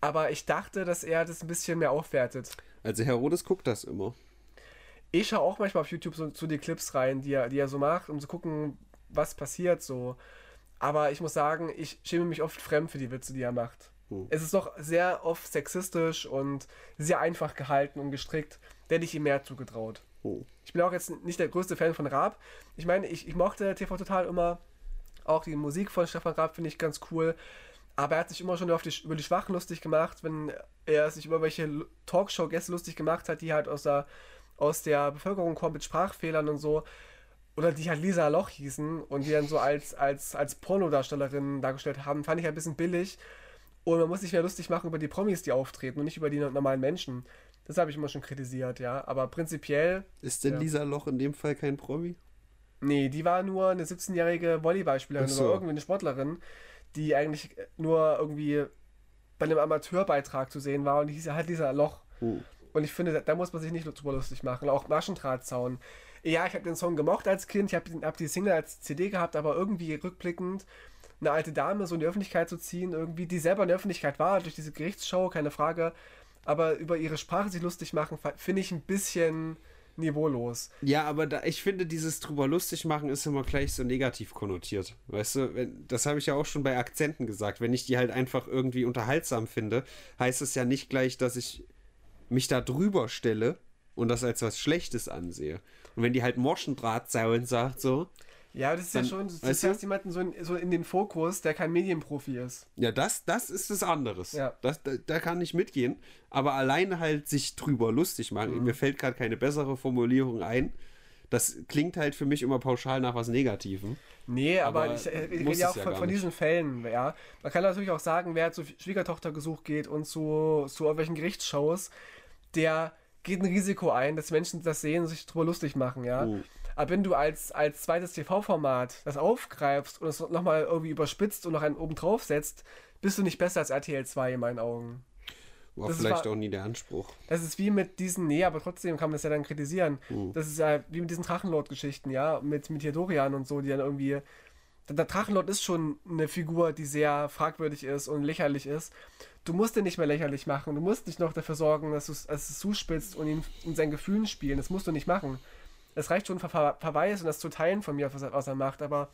Aber ich dachte, dass er das ein bisschen mehr aufwertet. Also Herodes guckt das immer. Ich schaue auch manchmal auf YouTube so, so die Clips rein, die er, die er so macht, um zu gucken, was passiert so. Aber ich muss sagen, ich schäme mich oft fremd für die Witze, die er macht. Hm. Es ist doch sehr oft sexistisch und sehr einfach gehalten und gestrickt. Hätte ich ihm mehr zugetraut. Oh. Ich bin auch jetzt nicht der größte Fan von Raab. Ich meine, ich, ich mochte TV Total immer. Auch die Musik von Stefan Raab finde ich ganz cool. Aber er hat sich immer schon die, über die Schwachen lustig gemacht, wenn er sich über welche Talkshow-Gäste lustig gemacht hat, die halt aus der, aus der Bevölkerung kommen mit Sprachfehlern und so. Oder die halt Lisa Loch hießen und die dann so als, als, als Pornodarstellerin dargestellt haben, fand ich ein bisschen billig. Und man muss sich mehr lustig machen über die Promis, die auftreten und nicht über die normalen Menschen. Das habe ich immer schon kritisiert, ja. Aber prinzipiell, Ist denn Ja. Lisa Loch in dem Fall kein Promi? nee, die war nur eine 17-jährige Volleyballspielerin so. oder irgendwie eine Sportlerin, die eigentlich nur irgendwie bei einem Amateurbeitrag zu sehen war und die hieß ja halt Lisa Loch. Hm. Und ich finde, da, muss man sich nicht drüber lustig machen. Auch Maschendrahtzaun. Ja, ich habe den Song gemocht als Kind, ich habe hab die Single als CD gehabt, aber irgendwie rückblickend eine alte Dame so in die Öffentlichkeit zu ziehen, irgendwie, die selber in der Öffentlichkeit war, durch diese Gerichtsshow, keine Frage, aber über ihre Sprache sich lustig machen, finde ich ein bisschen niveaulos. Ja, aber da, ich finde, dieses drüber lustig machen ist immer gleich so negativ konnotiert. Weißt du, wenn, das habe ich ja auch schon bei Akzenten gesagt. Wenn ich die halt einfach irgendwie unterhaltsam finde, heißt es ja nicht gleich, dass ich mich da drüber stelle und das als was Schlechtes ansehe. Und wenn die halt Morschendrahtzaun sagt, so, Ja, das ist Dann, ja schon, du du? jemanden so in, so in den Fokus, der kein Medienprofi ist. ja, das, das ist das anderes. Ja. Das, da, da kann ich mitgehen. Aber alleine halt sich drüber lustig machen, Mhm. mir fällt gerade keine bessere Formulierung ein. Das klingt halt für mich immer pauschal nach was Negativem. Nee, aber, Aber ich, äh, ich rede ja auch ja von, von diesen Fällen, ja. Man kann natürlich auch sagen, wer zu Schwiegertochtergesuch geht und zu, zu irgendwelchen Gerichtsshows, der geht ein Risiko ein, dass Menschen das sehen und sich drüber lustig machen, ja. Oh. Aber wenn du als, als zweites TV-Format das aufgreifst und es nochmal irgendwie überspitzt und noch einen oben drauf setzt, bist du nicht besser als RTL 2 in meinen Augen. War Das vielleicht war- auch nie der Anspruch. Das ist wie mit diesen, nee, aber trotzdem kann man das ja dann kritisieren. Hm. Das ist ja wie mit diesen Drachenlord-Geschichten, ja, mit, mit hier Dorian und so, die dann irgendwie. Der, Drachenlord ist schon eine Figur, die sehr fragwürdig ist und lächerlich ist. Du musst den nicht mehr lächerlich machen. Du musst nicht noch dafür sorgen, dass, dass es zuspitzt und ihn in seinen Gefühlen spielen. Das musst du nicht machen. Es reicht schon Ver Ver Verweis und das zu teilen von mir, was er, was er macht. Aber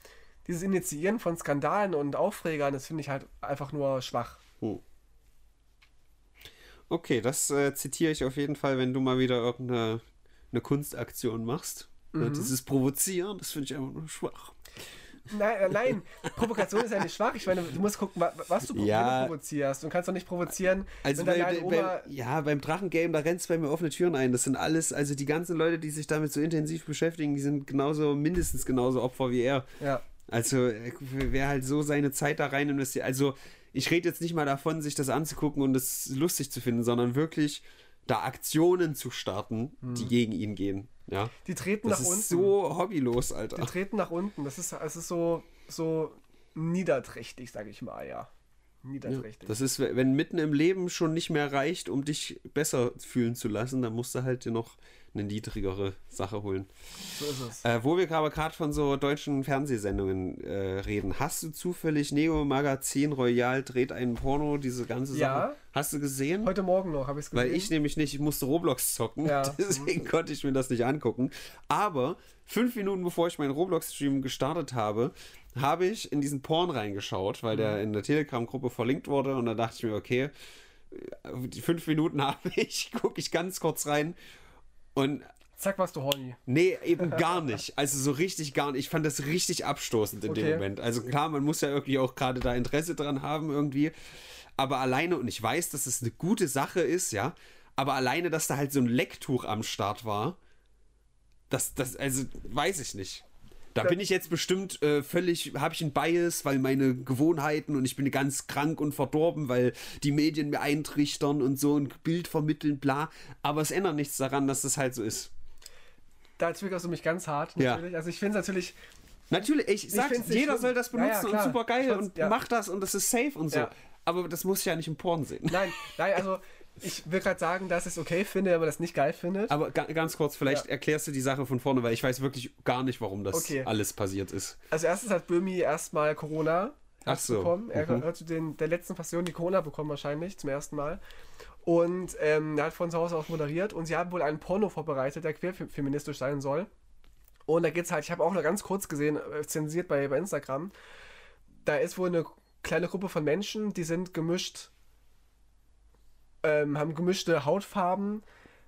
dieses Initiieren von Skandalen und Aufregern, das finde ich halt einfach nur schwach. Okay, das äh, zitiere ich auf jeden Fall, wenn du mal wieder irgendeine eine Kunstaktion machst. Mhm. Ja, dieses Provozieren, das finde ich einfach nur schwach. Nein, äh, nein, Provokation ist ja nicht schwach. Ich meine, du musst gucken, wa- was du Ja. du provozierst. Du kannst doch nicht provozieren, Also bei, bei, Oma... ja, beim Drachengame, da rennst du bei mir offene Türen ein. Das sind alles, also die ganzen Leute, die sich damit so intensiv beschäftigen, die sind genauso, mindestens genauso Opfer wie er. Ja, Also, äh, wer halt so seine Zeit da rein investiert. Also, ich rede jetzt nicht mal davon, sich das anzugucken und es lustig zu finden, sondern wirklich da Aktionen zu starten, die gegen ihn gehen. Ja. die treten Das nach ist unten. so hobbylos, Die Alter. treten nach unten. Das ist, es ist so, so niederträchtig, sage ich mal, ja. Niederträchtig. Das ist, wenn mitten im Leben schon nicht mehr reicht, um dich besser fühlen zu lassen, dann musst du halt dir noch eine niedrigere Sache holen. so ist es. Äh, wo wir aber gerade von so deutschen Fernsehsendungen äh, reden, hast du zufällig Neo Magazin Royal dreht einen Porno, diese ganze Sache? Ja. Hast du gesehen? Heute Morgen noch habe ich es gesehen. Weil ich nämlich nicht, ich musste Roblox zocken, Ja. deswegen konnte ich mir das nicht angucken. Aber fünf Minuten bevor ich meinen Roblox-Stream gestartet habe, habe ich in diesen Porn reingeschaut, weil Mhm. der in der Telegram-Gruppe verlinkt wurde und da dachte ich mir, okay, die fünf Minuten habe ich, gucke ich ganz kurz rein und Zack, warst du horny. Nee, eben gar nicht. Also so richtig gar nicht. Ich fand das richtig abstoßend in dem Okay. Moment. Also klar, man muss ja irgendwie auch gerade da Interesse dran haben irgendwie. Aber alleine, und ich weiß, dass es eine gute Sache ist, ja, aber alleine, dass da halt so ein Lecktuch am Start war, das, das, also weiß ich nicht. Da bin ich jetzt bestimmt äh, völlig, habe ich einen Bias, weil meine Gewohnheiten und ich bin ganz krank und verdorben, weil die Medien mir eintrichtern und so ein Bild vermitteln, bla. Aber es ändert nichts daran, dass das halt so ist. Da triggerst du mich ganz hart, Ja. natürlich. Also ich finde es natürlich, Natürlich, ich sag, find's nicht jeder schlimm. soll das Ja, ja, benutzen klar. und super geil und ja. macht das und das ist safe und so. Ja. Aber das muss ich ja nicht im Porn sehen. nein, nein, also ich will gerade sagen, dass ich es okay finde, wenn man das nicht geil findet. Aber ga, ganz kurz, vielleicht Ja. erklärst du die Sache von vorne, weil ich weiß wirklich gar nicht, warum das Okay. alles passiert ist. Also erstens hat Böhmi erstmal Corona Ach so. bekommen. Er Mhm. hat zu den, der letzten Passion die Corona bekommen wahrscheinlich, zum ersten Mal. Und ähm, er hat von zu Hause aus moderiert und sie haben wohl einen Porno vorbereitet, der querfeministisch sein soll. Und da geht's halt, ich habe auch nur ganz kurz gesehen, äh, zensiert bei, bei Instagram. Da ist wohl eine kleine Gruppe von Menschen, die sind gemischt, ähm, haben gemischte Hautfarben,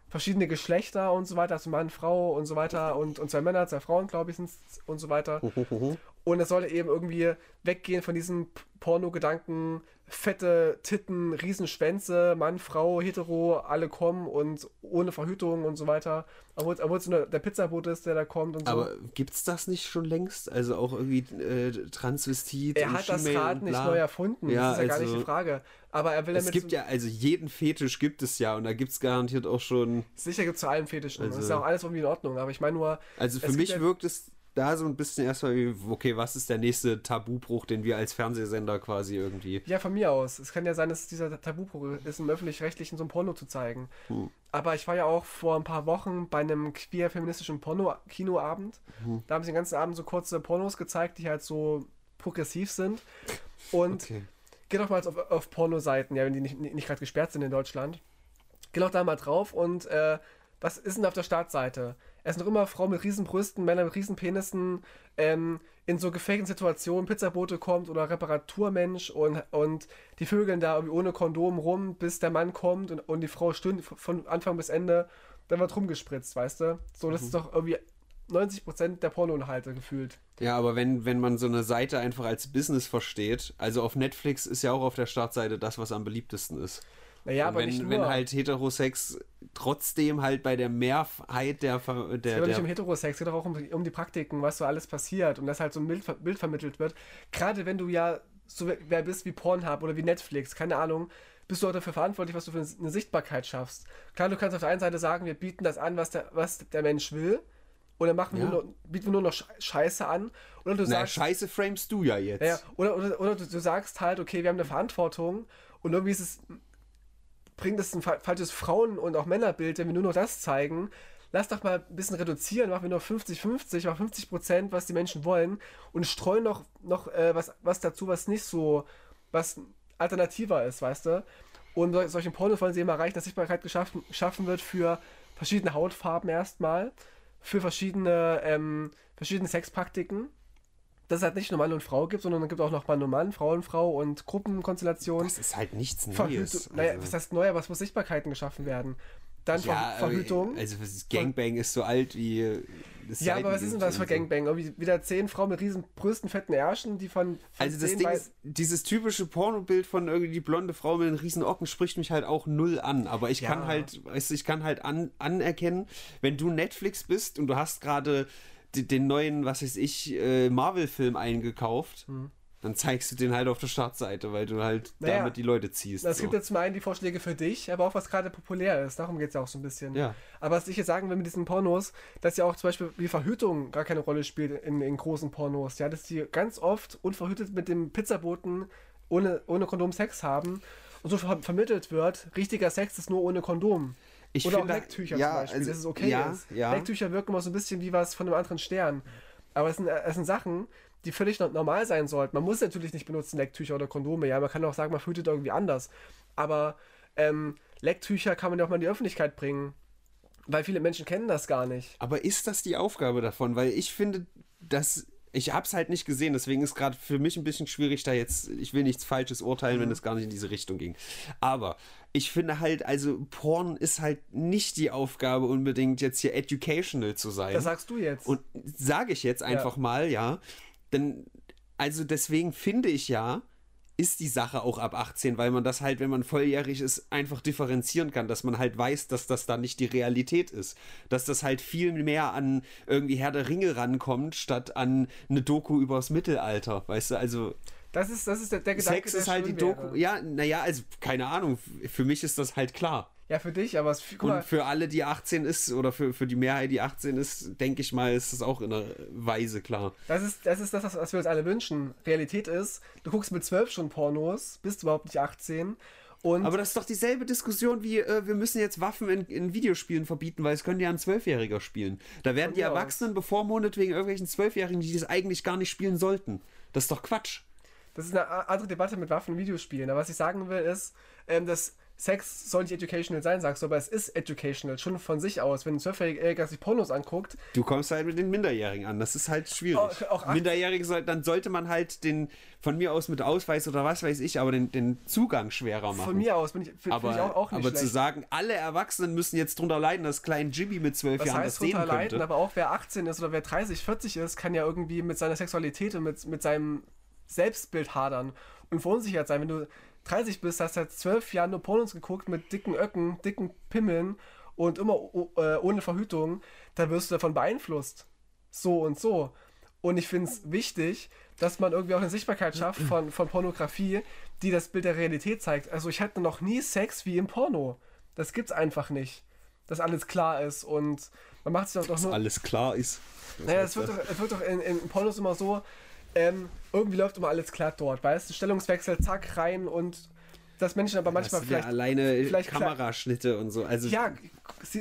verschiedene Geschlechter und so weiter, also Mann, Frau und so weiter und, und zwei Männer, zwei Frauen, glaube ich, sind und so weiter. Und es soll eben irgendwie weggehen von diesem Porno-Gedanken, fette Titten, Riesenschwänze, Mann, Frau, hetero, alle kommen und ohne Verhütung und so weiter. Obwohl obwohl es nur der Pizzabote ist, der da kommt und so. Aber gibt's das nicht schon längst? Also auch irgendwie äh, Transvestit er hat das Rad nicht neu erfunden, Ja, das ist ja gar nicht also- die Frage. Aber er will Es damit gibt so- ja, also jeden Fetisch gibt es ja und da gibt's garantiert auch schon. Sicher gibt es zu allem Fetischen. Also- das ist ja auch alles irgendwie in Ordnung. Aber ich meine nur, Also für Es gibt mich ja- wirkt es da so ein bisschen erstmal wie, okay, was ist der nächste Tabubruch, den wir als Fernsehsender quasi irgendwie. ja, von mir aus. Es kann ja sein, dass es dieser Tabubruch ist, im Öffentlich-Rechtlichen so ein Porno zu zeigen. Hm. Aber ich war ja auch vor ein paar Wochen bei einem queer-feministischen Porno-Kinoabend. Hm. Da haben sie den ganzen Abend so kurze Pornos gezeigt, die halt so progressiv sind. Und Okay. Geh doch mal auf, auf Pornoseiten, ja, wenn die nicht, nicht gerade gesperrt sind in Deutschland. Geh doch da mal drauf und äh, was ist denn auf der Startseite? Es sind doch immer Frauen mit riesen Brüsten, Männer mit riesen Penissen, ähm, in so gefakten Situationen, Pizzabote kommt oder Reparaturmensch und, und die vögeln da irgendwie ohne Kondom rum, bis der Mann kommt und, und die Frau stöhnt von Anfang bis Ende, dann wird rumgespritzt, weißt du? So, das ist doch irgendwie 90% der Pornoinhalte gefühlt. Ja, aber wenn, wenn man so eine Seite einfach als Business versteht, also auf Netflix ist ja auch auf der Startseite das, was am beliebtesten ist. Naja, aber wenn, nicht nur. wenn halt Heterosex trotzdem halt bei der Mehrheit der, Ver- Es der, geht doch nicht um der Heterosex, es geht doch auch um, um die Praktiken, was so alles passiert und dass halt so ein Bild, Bild vermittelt wird. Gerade wenn du ja so wer- bist wie Pornhub oder wie Netflix, keine Ahnung, bist du auch dafür verantwortlich, was du für eine Sichtbarkeit schaffst. Klar, du kannst auf der einen Seite sagen, wir bieten das an, was der, was der Mensch will. Oder machen Ja. wir nur, bieten wir nur noch Sch- Scheiße an. Oder du Na, sagst, Scheiße framest du ja jetzt. ja, oder, oder, oder du, du sagst halt, okay, wir haben eine Verantwortung und irgendwie ist es, bringt es ein fa- falsches Frauen- und auch Männerbild, wenn wir nur noch das zeigen. Lass doch mal ein bisschen reduzieren, machen wir nur 50-50, mal 50 Prozent, was die Menschen wollen und streuen noch, noch äh, was, was dazu, was nicht so, was alternativer ist, weißt du? Und sol- solchen Pornos wollen sie eben erreichen, dass Sichtbarkeit geschaffen, geschaffen wird für verschiedene Hautfarben erstmal, für verschiedene, ähm, verschiedene Sexpraktiken dass es halt nicht nur Mann und Frau gibt, sondern es gibt auch noch Mann und Mann, Frau und Frau und Gruppenkonstellationen. Das ist halt nichts. Neues. Naja, Also- was heißt neu, aber es muss Sichtbarkeiten geschaffen werden. Dann Ver ja, Verhütung. Also das Gangbang ist so alt wie. das ja, aber was ist denn das für Gangbang? Irgendwie wieder zehn Frauen mit riesen Brüsten, fetten Ärschen, die von, von Also das Ding ist, dieses typische Pornobild von irgendwie die blonde Frau mit den riesen Ocken spricht mich halt auch null an. Aber ich Ja. kann halt, weißt du, ich kann halt an, anerkennen, wenn du Netflix bist und du hast gerade den neuen, was weiß ich, äh, Marvel-Film eingekauft, dann zeigst du den halt auf der Startseite, weil du halt Hm. Naja, damit die Leute ziehst. Es so. gibt jetzt zum einen die Vorschläge für dich, aber auch was gerade populär ist. Darum geht es ja auch so ein bisschen. Ja. Aber was ich jetzt sagen will mit diesen Pornos, dass ja auch zum Beispiel die Verhütung gar keine Rolle spielt in, in großen Pornos. Ja, dass die ganz oft unverhütet mit dem Pizzaboten ohne, ohne Kondom Sex haben und so ver vermittelt wird, richtiger Sex ist nur ohne Kondom. Ich Oder finde- auch Lecktücher ja, zum Beispiel, also- dass es okay ja, ist. ja. Lecktücher wirken immer so ein bisschen wie was von einem anderen Stern. Aber es sind, es sind Sachen, die völlig no- normal sein sollten. Man muss natürlich nicht benutzen Lecktücher oder Kondome. Ja, man kann auch sagen, man verhütet irgendwie anders. Aber ähm, Lecktücher kann man ja auch mal in die Öffentlichkeit bringen. Weil viele Menschen kennen das gar nicht. Aber ist das die Aufgabe davon? Weil ich finde, dass ich hab's halt nicht gesehen, deswegen ist gerade für mich ein bisschen schwierig, da jetzt, ich will nichts Falsches urteilen, Mhm. wenn es gar nicht in diese Richtung ging. Aber ich finde halt, also Porn ist halt nicht die Aufgabe unbedingt jetzt hier educational zu sein. Das sagst du jetzt. Und sage ich jetzt einfach mal, ja. Denn, also deswegen finde ich ja, ist die Sache auch ab 18, weil man das halt, wenn man volljährig ist, einfach differenzieren kann, dass man halt weiß, dass das da nicht die Realität ist. Dass das halt viel mehr an irgendwie Herr der Ringe rankommt, statt an eine Doku übers Mittelalter. Weißt du, also das ist, das ist der, der Gedanke, Sex der ist halt die Doku. wäre. Ja, naja, also keine Ahnung. Für mich ist das halt klar. Ja, für dich, aber es, Und für alle, die 18 ist, oder für, für die Mehrheit, die 18 ist, denke ich mal, ist das auch in einer Weise klar. Das ist, das ist das, was wir uns alle wünschen. Realität ist, du guckst mit 12 schon Pornos, bist überhaupt nicht 18 und Aber das ist doch dieselbe Diskussion wie, äh, wir müssen jetzt Waffen in, in Videospielen verbieten, weil es können ja ein Zwölfjähriger spielen. Da werden die mir aus. Erwachsenen bevormundet wegen irgendwelchen Zwölfjährigen, die das eigentlich gar nicht spielen sollten. Das ist doch Quatsch. Das ist eine andere Debatte mit Waffen und Videospielen. Aber was ich sagen will ist, ähm, dass Sex soll nicht educational sein, sagst du, aber es ist educational, schon von sich aus. Wenn ein Zwölfjähriger sich Pornos anguckt, Du kommst halt mit den Minderjährigen an. Das ist halt schwierig. Auch- auch Minderjährige soll, dann sollte man halt den, von mir aus mit Ausweis oder was weiß ich, aber den, den Zugang schwerer machen. von mir aus bin ich, find, aber, find ich auch, auch nicht aber zu schlecht. sagen, alle Erwachsenen müssen jetzt drunter leiden, dass klein Jimmy mit zwölf Jahren das heißt sehen drunter leiden, könnte. aber auch wer 18 ist oder wer 30, 40 ist, kann ja irgendwie mit seiner Sexualität und mit, mit seinem Selbstbild hadern und verunsichert sein. Wenn du 30 bist, hast seit 12 Jahren nur Pornos geguckt mit dicken Öcken, dicken Pimmeln und immer äh, ohne Verhütung, dann wirst du davon beeinflusst. So und so. Und ich finde es wichtig, dass man irgendwie auch eine Sichtbarkeit schafft von, von Pornografie, die das Bild der Realität zeigt. Also ich hatte noch nie Sex wie im Porno. Das gibt's einfach nicht. Dass alles klar ist und man macht sich doch dass nur. alles klar ist. Naja, es wird doch, es wird doch in, in Pornos immer so, ähm, irgendwie läuft immer alles glatt dort, weißt du? Stellungswechsel, zack, rein und dass Menschen aber manchmal das vielleicht. alleine vielleicht klar- Kameraschnitte und so. Also Ja,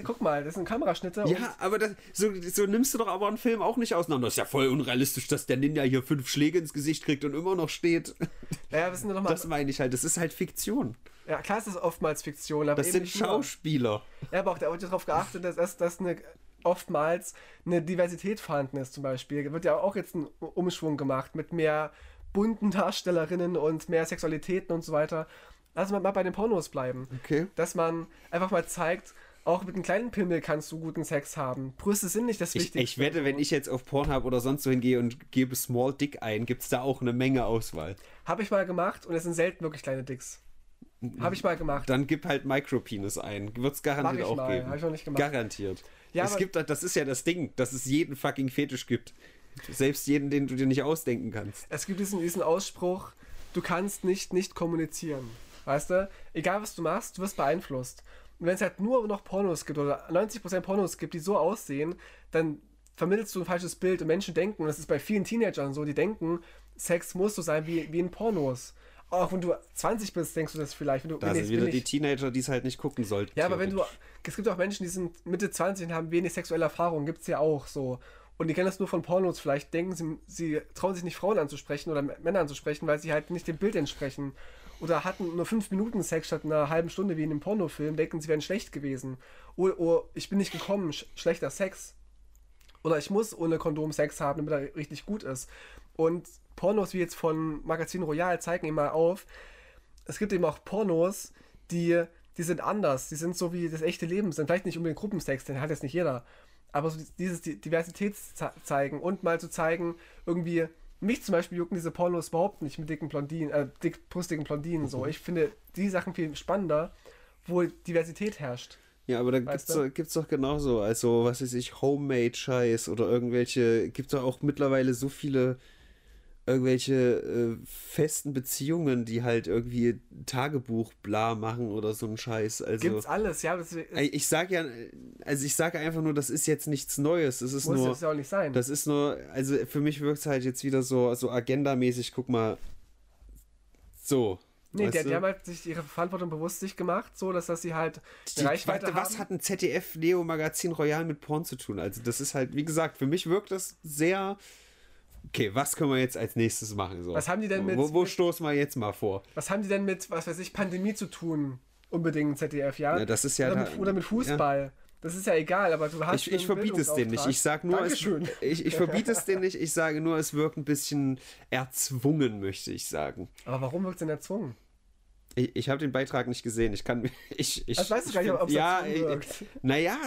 guck mal, das sind Kameraschnitte. Ja, aber das, so, so nimmst du doch aber einen Film auch nicht auseinander. Das ist ja voll unrealistisch, dass der Ninja hier fünf Schläge ins Gesicht kriegt und immer noch steht. ja, das sind doch mal. Das meine ich halt. Das ist halt Fiktion. ja, klar ist das oftmals Fiktion, aber Das sind nur. Schauspieler. Ja, aber auch wird ja darauf geachtet, dass, dass, dass eine, oftmals eine Diversität vorhanden ist, zum Beispiel. Wird ja auch jetzt ein Umschwung gemacht mit mehr bunten Darstellerinnen und mehr Sexualitäten und so weiter. Lass mal, mal bei den Pornos bleiben. Okay. Dass man einfach mal zeigt, auch mit einem kleinen Pimmel kannst du guten Sex haben. Brüste sind nicht das Ich, Wichtigste. ich wette, wenn ich jetzt auf Pornhub oder sonst so hingehe und gebe Small Dick ein, gibt es da auch eine Menge Auswahl. Habe ich mal gemacht und es sind selten wirklich kleine Dicks. Habe ich mal gemacht. Dann gib halt Micropenis ein. Wird es garantiert auch mal. geben. Hab ich noch nicht gemacht. Garantiert. Ja, es gibt, das ist ja das Ding, dass es jeden fucking Fetisch gibt. Selbst jeden, den du dir nicht ausdenken kannst. Es gibt diesen, diesen Ausspruch, du kannst nicht nicht kommunizieren. Weißt du? Egal was du machst, du wirst beeinflusst. Und wenn es halt nur noch Pornos gibt oder 90% Pornos gibt, die so aussehen, dann vermittelst du ein falsches Bild und Menschen denken, und das ist bei vielen Teenagern so, die denken, Sex muss so sein wie, wie in Pornos. Auch wenn du 20 bist, denkst du das vielleicht. Wenn du, Da wenn sind wieder die Teenager, die es halt nicht gucken sollten. ja, aber wenn du. Es gibt auch Menschen, die sind Mitte 20 und haben wenig sexuelle Erfahrung, gibt es ja auch so. Und die kennen das nur von Pornos. Vielleicht denken sie, sie trauen sich nicht Frauen anzusprechen oder Männer anzusprechen, weil sie halt nicht dem Bild entsprechen. Oder hatten nur fünf Minuten Sex statt einer halben Stunde wie in einem Pornofilm, denken, sie wären schlecht gewesen. Oder, oder ich bin nicht gekommen, sch schlechter Sex. Oder ich muss ohne Kondom Sex haben, damit er richtig gut ist. Und Pornos wie jetzt von Magazin Royal zeigen immer auf, es gibt eben auch Pornos, die, die sind anders. Die sind so wie das echte Leben sind. Vielleicht nicht unbedingt Gruppensex, den hat jetzt nicht jeder. Aber so dieses Di- Diversität ze- zeigen und mal zu zeigen, irgendwie, mich zum Beispiel jucken diese Pornos überhaupt nicht mit dicken Blondinen, äh, dickbrüstigen Blondinen so. Ich finde die Sachen viel spannender, wo Diversität herrscht. Ja, aber da gibt's, doch, gibt's doch genauso. Also, was weiß ich, Homemade-Scheiß oder irgendwelche. Gibt's doch auch mittlerweile so viele irgendwelche äh, festen Beziehungen, die halt irgendwie Tagebuch bla machen oder so ein Scheiß. Also. Gibt's alles, ja. Das, Ich sage ja, also ich sage einfach nur, das ist jetzt nichts Neues. Das ist muss nur, das ja auch nicht sein. das ist nur, also für mich wirkt es halt jetzt wieder so, so agendamäßig. Guck mal, so. nee, weißt die, haben halt sich ihre Verantwortung bewusst sich gemacht, so dass, dass sie halt Die, Reichweite warte, was hat ein ZDF Neo Magazin Royal mit Porn zu tun? Also das ist halt, wie gesagt, für mich wirkt das sehr. Okay, was können wir jetzt als nächstes machen? So? Was haben die denn mit- Wo, wo mit- stoßen wir jetzt mal vor? Was haben die denn mit, was weiß ich, Pandemie zu tun? Unbedingt ZDF, ja? Ja, das ist ja oder, da- mit, oder mit Fußball. Das ist ja egal, aber du hast Ich, ich verbiete es denen nicht. Ich sag nur, es, ich, ich verbiete es denen nicht. Ich sage nur, es wirkt ein bisschen erzwungen, möchte ich sagen. Aber warum wird es denn erzwungen? Ich, ich habe den Beitrag nicht gesehen. Ich kann. Ich, ich, Also weißt du gar nicht, ich ob es ja, erzwungen ich- wirkt. Naja,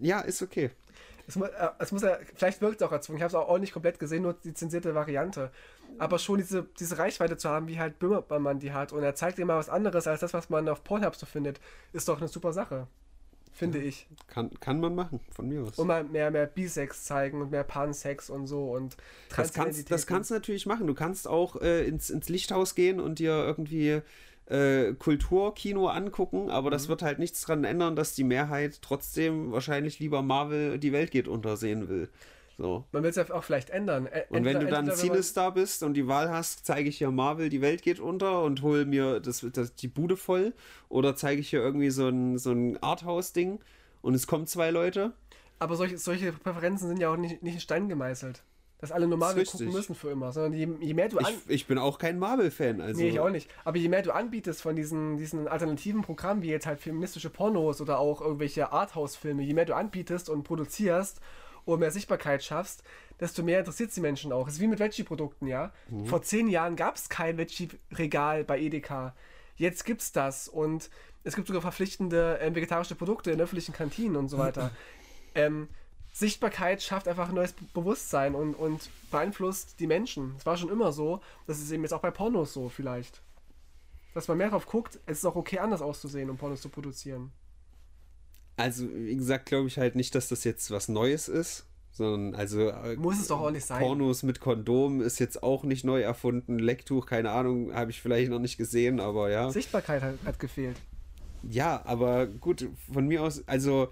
ja, ist okay. Es muss, äh, es muss ja, vielleicht wirkt es auch erzwungen. Ich habe es auch, auch nicht komplett gesehen, nur die zensierte Variante. Aber schon diese, diese Reichweite zu haben, wie halt Böhmermann die hat, und er zeigt dir mal was anderes als das, was man auf Pornhub so findet, ist doch eine super Sache. Finde ich. Kann, kann man machen, von mir aus. Und mal mehr, mehr Bisex zeigen und mehr Pansex und so und Das kannst, das kannst du natürlich machen. Du kannst auch äh, ins, ins Lichthaus gehen und dir irgendwie äh, Kulturkino angucken, aber Mhm. das wird halt nichts dran ändern, dass die Mehrheit trotzdem wahrscheinlich lieber Marvel die Welt geht untersehen will. So. Man will es ja auch vielleicht ändern. Ä- Und wenn du dann Cinestar bist und die Wahl hast, zeige ich hier Marvel, die Welt geht unter und hole mir das, das, die Bude voll. Oder zeige ich hier irgendwie so ein, so ein Arthouse-Ding und es kommen zwei Leute. Aber solche, solche Präferenzen sind ja auch nicht, nicht in Stein gemeißelt. Dass alle nur Marvel gucken müssen für immer, sondern je, je mehr du an, Ich, ich bin auch kein Marvel-Fan. Also, Nee, ich auch nicht. Aber je mehr du anbietest von diesen, diesen alternativen Programmen, wie jetzt halt feministische Pornos oder auch irgendwelche Arthouse-Filme, je mehr du anbietest und produzierst und mehr Sichtbarkeit schaffst, desto mehr interessiert es die Menschen auch. Es ist wie mit Veggie-Produkten, ja. Mhm. Vor zehn Jahren gab es kein Veggie-Regal bei Edeka. Jetzt gibt's das und es gibt sogar verpflichtende äh, vegetarische Produkte in öffentlichen Kantinen und so weiter. ähm, Sichtbarkeit schafft einfach ein neues Be- Bewusstsein und, und beeinflusst die Menschen. Es war schon immer so, das ist eben jetzt auch bei Pornos so vielleicht. Dass man mehr drauf guckt, es ist auch okay, anders auszusehen, um Pornos zu produzieren. Also, wie gesagt, glaube ich halt nicht, dass das jetzt was Neues ist, sondern also. äh, Muss es doch auch nicht sein. Pornos mit Kondom ist jetzt auch nicht neu erfunden. Lecktuch, keine Ahnung, habe ich vielleicht noch nicht gesehen, aber ja. Sichtbarkeit hat, hat gefehlt. Ja, aber gut, von mir aus, also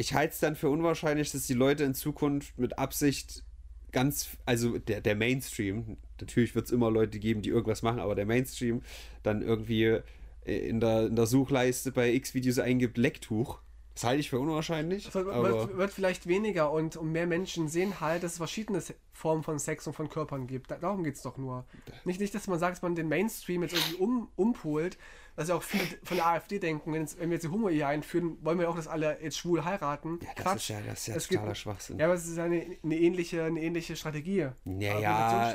ich halte es dann für unwahrscheinlich, dass die Leute in Zukunft mit Absicht ganz, also der, der Mainstream, natürlich wird es immer Leute geben, die irgendwas machen, aber der Mainstream dann irgendwie äh, in der, in der Suchleiste bei X-Videos eingibt Lecktuch. Das halte ich für unwahrscheinlich. Es wird, wird, vielleicht weniger und um mehr Menschen sehen halt, dass es verschiedene Formen von Sex und von Körpern gibt. Da, darum geht es doch nur. Nicht, nicht, dass man sagt, dass man den Mainstream jetzt irgendwie um, umpolt, was ja auch viele von der AfD denken, wenn, wir jetzt die Homo-Ehe einführen, wollen wir auch, dass alle jetzt schwul heiraten. ja, das ist ja, das ist ja Es gibt- totaler Schwachsinn. Ja, aber es ist eine, eine, ähnliche, eine ähnliche Strategie. Ja, ja,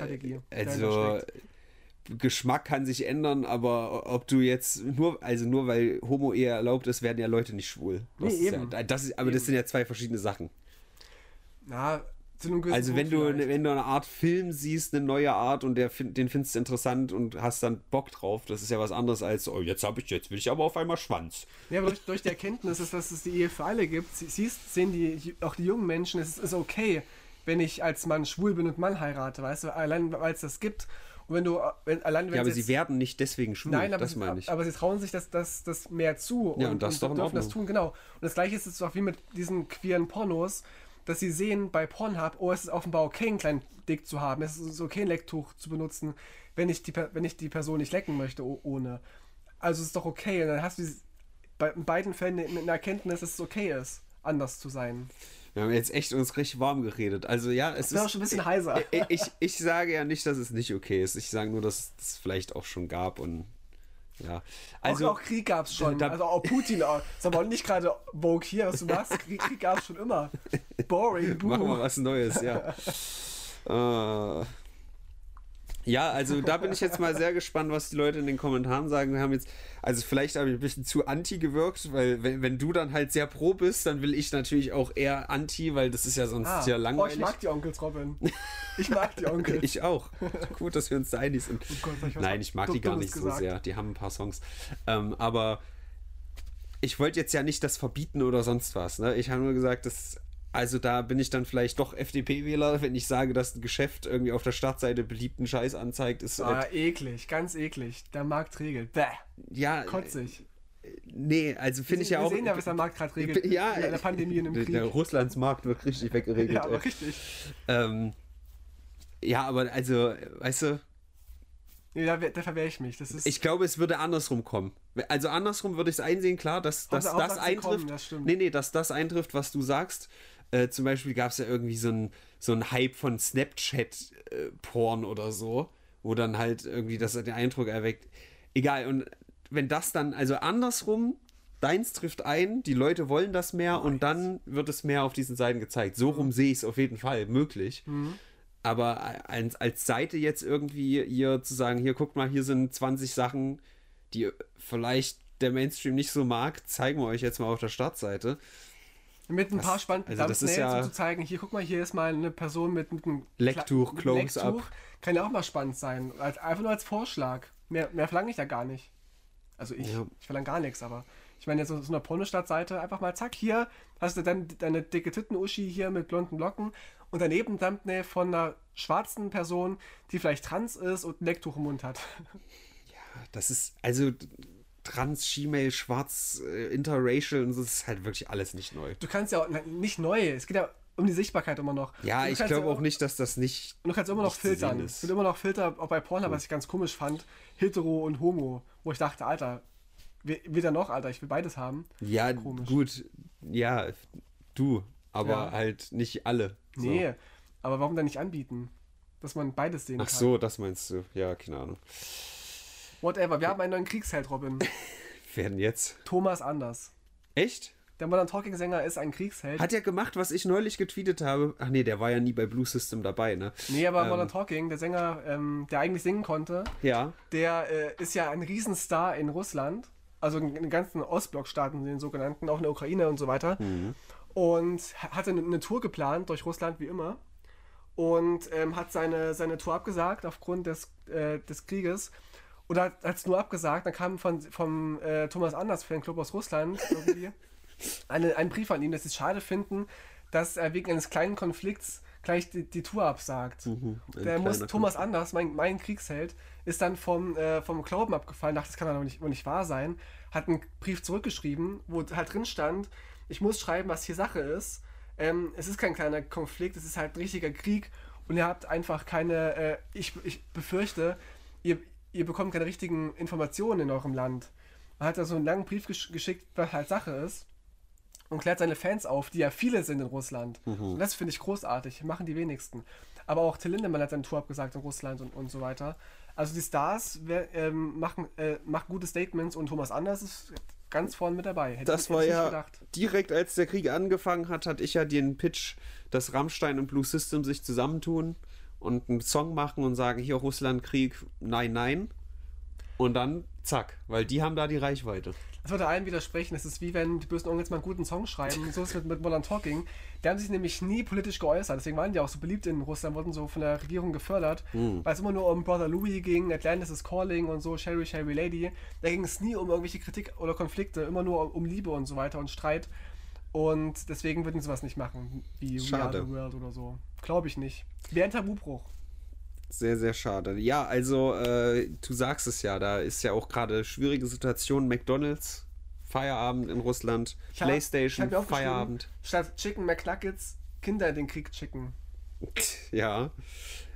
also. Geschmack kann sich ändern, aber ob du jetzt nur, also nur weil Homo-Ehe erlaubt ist, werden ja Leute nicht schwul. Das Nee, ist eben. Ja, das ist, aber das sind ja zwei verschiedene Sachen. Na, zu einem gewissen Also wenn du, vielleicht. wenn du eine Art Film siehst, eine neue Art und der, den findest du interessant und hast dann Bock drauf, das ist ja was anderes als, oh, jetzt habe ich, jetzt will ich aber auf einmal Schwanz. Ja, aber durch, durch die Erkenntnis, dass, dass es die Ehe für alle gibt, sie- siehst, sehen die, auch die jungen Menschen, es ist okay, wenn ich als Mann schwul bin und Mann heirate, weißt du, allein weil es das gibt. Und wenn du, wenn, allein wenn Ja, aber sie sie werden nicht deswegen schwul, Nein, aber, das sie, meine ich. aber sie trauen sich das, das, das mehr zu Ja, und das in dürfen das tun, genau. Und das gleiche ist es auch wie mit diesen queeren Pornos, dass sie sehen bei Pornhub, oh, es ist offenbar okay, einen kleinen Dick zu haben, es ist okay, ein Lecktuch zu benutzen, wenn ich die, wenn ich die Person nicht lecken möchte oh, ohne. Also es ist doch okay. Und dann hast du dieses- bei in beiden Fällen eine Erkenntnis, dass es okay ist, anders zu sein. Wir haben jetzt echt uns richtig warm geredet. Also ja, es bin auch ist. schon ein bisschen heiser. ich, ich, ich sage ja nicht, dass es nicht okay ist. Ich sage nur, dass es vielleicht auch schon gab und ja. Also auch, auch Krieg gab es schon. da- also auch Putin. Auch, ist aber auch nicht gerade Vogue hier, was du machst. Krieg, Krieg gab es schon immer. Boring, buh. Machen wir was Neues, ja. äh, ja, also da bin ich jetzt mal sehr gespannt, was die Leute in den Kommentaren sagen. Wir haben jetzt, also vielleicht habe ich ein bisschen zu anti gewirkt, weil wenn, wenn du dann halt sehr pro bist, dann will ich natürlich auch eher anti, weil das ist ja sonst Ah, ja oh, ich langweilig. mag die Onkels, Robin. Ich mag die Onkels. Ich auch. Gut, dass wir uns da einig sind. Oh Gott, ich Nein, ich mag die gar nicht so gesagt. sehr. Die haben ein paar Songs. Ähm, aber ich wollte jetzt ja nicht das verbieten oder sonst was. Ne? Ich habe nur gesagt, dass. Also da bin ich dann vielleicht doch FDP-Wähler, wenn ich sage, dass ein Geschäft irgendwie auf der Startseite beliebten Scheiß anzeigt. Ist Ah, halt, eklig, ganz eklig. Der Markt regelt. Bäh, ja, kotzig. nee, also finde ich ja auch. Wir sehen ja, was der Markt gerade regelt. ja, in der Pandemie und im Krieg. der Russlands Markt wird richtig weggeregelt. ja, aber richtig. ähm, ja, aber also, weißt du, Nee, da, da verwehre ich mich. Das ist. Ich glaube, es würde andersrum kommen. Also andersrum würde ich es einsehen, klar, dass, dass das eintrifft. kommen, das nee, nee, dass das eintrifft, was du sagst. Äh, zum Beispiel gab es ja irgendwie so ein, so ein Hype von Snapchat-Porn oder so, wo dann halt irgendwie das den Eindruck erweckt. Egal, und wenn das dann, also andersrum, deins trifft ein, die Leute wollen das mehr und dann wird es mehr auf diesen Seiten gezeigt. So rum sehe ich es auf jeden Fall möglich. Aber als, als Seite jetzt irgendwie ihr zu sagen, hier guckt mal, hier sind 20 Sachen, die vielleicht der Mainstream nicht so mag, zeigen wir euch jetzt mal auf der Startseite. Mit ein paar spannenden also das ist ja- um zu zeigen, hier, guck mal, hier ist mal eine Person mit, mit einem Lecktuch, Close-up. Lecktuch. Kann ja auch mal spannend sein. Einfach nur als Vorschlag. Mehr, mehr verlange ich da gar nicht. Also ich, Ja. ich verlange gar nichts, aber ich meine, jetzt so, so eine Pornostartseite, einfach mal zack, hier hast du dann deine dicke Titten-Uschi hier mit blonden Locken und daneben ein Thumbnail von einer schwarzen Person, die vielleicht trans ist und ein Lecktuch im Mund hat. Das ist, also trans, She-Mail, schwarz, äh, interracial und so, das ist halt wirklich alles nicht neu. Du kannst ja auch, na, nicht neu, es geht ja um die Sichtbarkeit immer noch. Ja, ich glaube auch nicht, dass das nicht. Und du kannst immer noch filtern. ist. Es gibt immer noch Filter, auch bei Pornhub, was ich ganz komisch fand, hetero und homo, wo ich dachte, Alter, weder noch, Alter, ich will beides haben. Ja, Komisch. gut, ja, du, aber Ja. halt nicht alle. So. Nee, Aber warum dann nicht anbieten? Dass man beides sehen Ach kann. so, das meinst du. Ja, keine Ahnung. Whatever. Wir haben einen neuen Kriegsheld, Robin. Werden jetzt. Thomas Anders. Echt? Der Modern Talking Sänger ist ein Kriegsheld. Hat ja gemacht, was ich neulich getweetet habe. Ach nee, der war ja nie bei Blue System dabei, ne? nee, aber Ähm. Modern Talking, der Sänger, ähm, der eigentlich singen konnte, Ja. der äh, ist ja ein Riesenstar in Russland. Also in den ganzen Ostblockstaaten, den sogenannten, auch in der Ukraine und so weiter. Und ha- hatte eine, eine Tour geplant durch Russland, wie immer. Und ähm, hat seine, seine Tour abgesagt aufgrund des, äh, des Krieges. Oder hat es nur abgesagt, dann kam von, vom äh, Thomas Anders Fanclub aus Russland irgendwie eine, ein Brief an ihn, dass sie es schade finden, dass er wegen eines kleinen Konflikts gleich die, die Tour absagt. ein Der muss Thomas Anders, mein, mein Kriegsheld, ist dann vom, äh, vom Glauben abgefallen, dachte, das kann doch nicht, wohl nicht wahr sein, hat einen Brief zurückgeschrieben, wo halt drin stand, ich muss schreiben, was hier Sache ist. Ähm, es ist kein kleiner Konflikt, es ist halt ein richtiger Krieg und ihr habt einfach keine, äh, ich, ich befürchte, ihr, ihr bekommt keine richtigen Informationen in eurem Land. Man hat da so einen langen Brief gesch geschickt, was halt Sache ist und klärt seine Fans auf, die ja viele sind in Russland. Und das finde ich großartig, machen die wenigsten. Aber auch Till Lindemann hat seine Tour abgesagt in Russland und, und so weiter. Also die Stars wer, ähm, machen, äh, machen gute Statements und Thomas Anders ist ganz vorne mit dabei. Hätte Das ich- war ja gedacht. direkt, als der Krieg angefangen hat, hatte ich ja den Pitch, dass Rammstein und Blue System sich zusammentun und einen Song machen und sagen, hier Russland, Krieg, nein, nein. Und dann zack, weil die haben da die Reichweite. Das würde allen widersprechen. Es ist wie wenn die bösen Onkel jetzt mal einen guten Song schreiben. So ist es mit, mit Modern Talking. Die haben sich nämlich nie politisch geäußert. Deswegen waren die auch so beliebt in Russland, wurden so von der Regierung gefördert. Weil es immer nur um Brother Louis ging, Atlantis is Calling und so, Sherry, Sherry Lady. Da ging es nie um irgendwelche Kritik oder Konflikte, immer nur um, Liebe und so weiter und Streit. Und deswegen würden sie sowas nicht machen, wie We Are Schade. the World oder so. Glaube ich nicht. Wäre ein Tabubruch. Sehr, sehr schade. Ja, also, äh, du sagst es ja, da ist ja auch gerade schwierige Situation. McDonalds, Feierabend in Russland, Ich hab- Playstation, ich hab Feierabend. Statt Chicken McNuggets, Kinder in den Krieg schicken. Ja.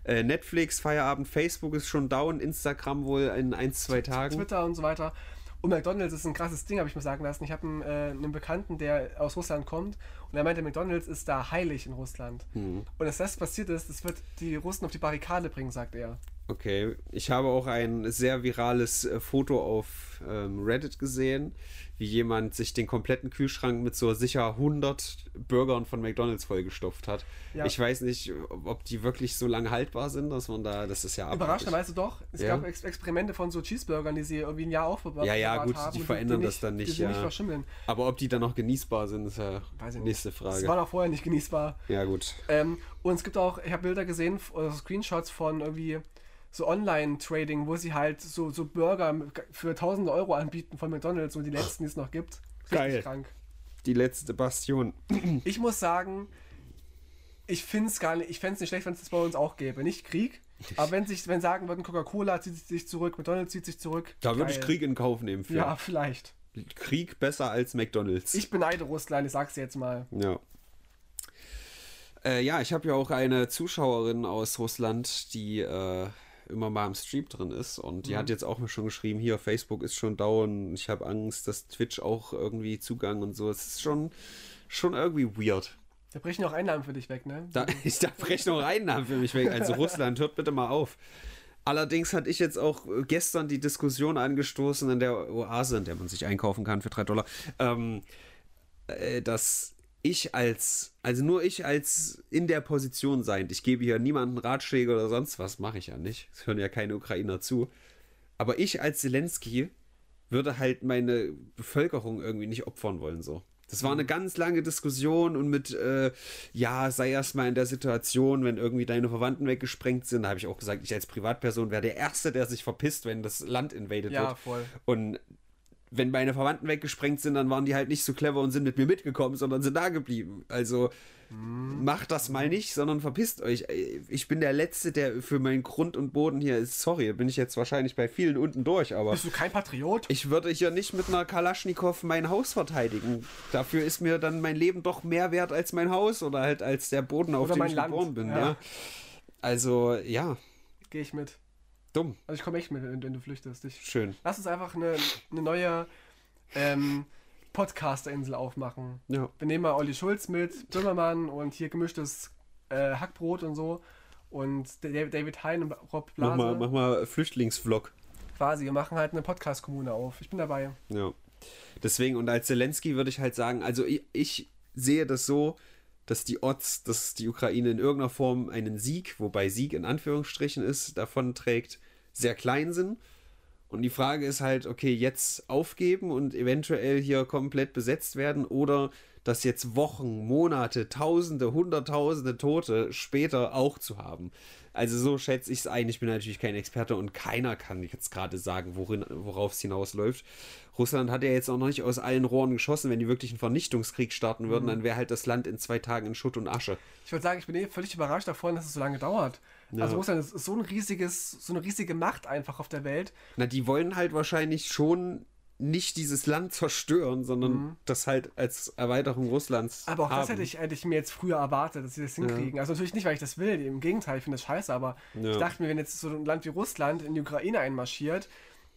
Äh, Netflix, Feierabend, Facebook ist schon down, Instagram wohl in ein, zwei Tagen. Twitter und so weiter. Und McDonalds ist ein krasses Ding, habe ich mir sagen lassen. Ich habe einen, äh, einen Bekannten, der aus Russland kommt und er meinte, McDonalds ist da heilig in Russland. Hm. Und dass das passiert ist, das wird die Russen auf die Barrikade bringen, sagt er. Okay, ich habe auch ein sehr virales äh, Foto auf ähm, Reddit gesehen, wie jemand sich den kompletten Kühlschrank mit so sicher 100 Burgern von McDonalds vollgestopft hat. Ja. Ich weiß nicht, ob die wirklich so lange haltbar sind, dass man da, das ist ja abartig. Überraschenderweise doch. Es Ja. gab Ex Experimente von so Cheeseburgern, die sie irgendwie ein Jahr aufbewahrt Ja, ja, gut, haben. die verändern das nicht, dann Die nicht, sie nicht ja. verschimmeln. Aber ob die dann noch genießbar sind, ist ja nicht. nächste Das Frage. war auch vorher nicht genießbar. Ja, gut. Ähm, und es gibt auch, ich habe Bilder gesehen, oder Screenshots von irgendwie so Online-Trading, wo sie halt so, so Burger für tausende Euro anbieten von McDonalds und die letzten, die es noch gibt. Richtig Geil. krank. Die letzte Bastion. Ich muss sagen, ich finde es gar nicht, ich fände es nicht schlecht, wenn es das bei uns auch gäbe. Nicht Krieg, aber wenn sich, wenn sagen würden, Coca-Cola zieht sich zurück, McDonalds zieht sich zurück. Da würde ich. Krieg in Kauf nehmen für. Ja, vielleicht. Krieg besser als McDonalds. Ich beneide Russland, ich sag's jetzt mal. Ja. Äh, ja, ich habe ja auch eine Zuschauerin aus Russland, die äh, immer mal im Stream drin ist und die Mhm. hat jetzt auch mir schon geschrieben, hier, Facebook ist schon down, ich habe Angst, dass Twitch auch irgendwie Zugang und so. Es ist schon, schon irgendwie weird. Da brechen auch Einnahmen für dich weg, ne? Da, ich darf Rechnung Einnahmen für mich weg. Also Russland, hört bitte mal auf. Allerdings hatte ich jetzt auch gestern die Diskussion angestoßen in der Oase, in der man sich einkaufen kann für 3 Dollar, ähm, äh, dass ich als, also nur ich als in der Position seiend, ich gebe hier niemanden Ratschläge oder sonst was, mache ich ja nicht. Es hören ja keine Ukrainer zu. Aber ich als Zelensky würde halt meine Bevölkerung irgendwie nicht opfern wollen, so. Das war eine ganz lange Diskussion und mit, äh, ja, sei erst mal in der Situation, wenn irgendwie deine Verwandten weggesprengt sind. Da habe ich auch gesagt, ich als Privatperson wäre der Erste, der sich verpisst, wenn das Land invaded Ja, wird. voll. Und wenn meine Verwandten weggesprengt sind, dann waren die halt nicht so clever und sind mit mir mitgekommen, sondern sind da geblieben. Also macht das mal nicht, sondern verpisst euch. Ich bin der Letzte, der für meinen Grund und Boden hier ist. Sorry, bin ich jetzt wahrscheinlich bei vielen unten durch, aber Bist du kein Patriot? ich würde hier nicht mit einer Kalaschnikow mein Haus verteidigen. Dafür ist mir dann mein Leben doch mehr wert als mein Haus oder halt als der Boden, auf Oder dem ich Land, geboren bin. ja. Ja. Also, ja, Gehe ich mit. Dumm. Also ich komme echt mit, wenn, wenn du flüchtest. Ich, Schön. lass uns einfach eine, eine neue ähm, Podcaster-Insel aufmachen. Ja. Wir nehmen mal Olli Schulz mit, Böhmermann und hier gemischtes äh, Hackbrot und so. Und David David Hein und Rob Blase Mach mal, mach mal Flüchtlingsvlog. quasi, wir machen halt eine Podcast-Kommune auf. Ich bin dabei. Ja. Deswegen, und als Zelensky würde ich halt sagen, also ich, ich sehe das so, dass die Odds, dass die Ukraine in irgendeiner Form einen Sieg, wobei Sieg in Anführungsstrichen ist, davon trägt, sehr klein sind. Und die Frage ist halt, okay, jetzt aufgeben und eventuell hier komplett besetzt werden oder das jetzt Wochen, Monate, Tausende, Hunderttausende Tote später auch zu haben. Also so schätze ich es ein. Ich bin natürlich kein Experte und keiner kann jetzt gerade sagen, worauf es hinausläuft. Russland hat ja jetzt auch noch nicht aus allen Rohren geschossen. Wenn die wirklich einen Vernichtungskrieg starten würden, dann wäre halt das Land in zwei Tagen in Schutt und Asche. Ich würde sagen, ich bin eh völlig überrascht davon, dass es so lange dauert. Ja. Also Russland ist so ein riesiges, so eine riesige Macht einfach auf der Welt. Na, die wollen halt wahrscheinlich schon nicht dieses Land zerstören, sondern das halt als Erweiterung Russlands Aber auch haben. das hätte ich, hätte ich mir jetzt früher erwartet, dass sie das hinkriegen. Also natürlich nicht, weil ich das will, im Gegenteil, ich finde das scheiße, aber Ja. ich dachte mir, wenn jetzt so ein Land wie Russland in die Ukraine einmarschiert,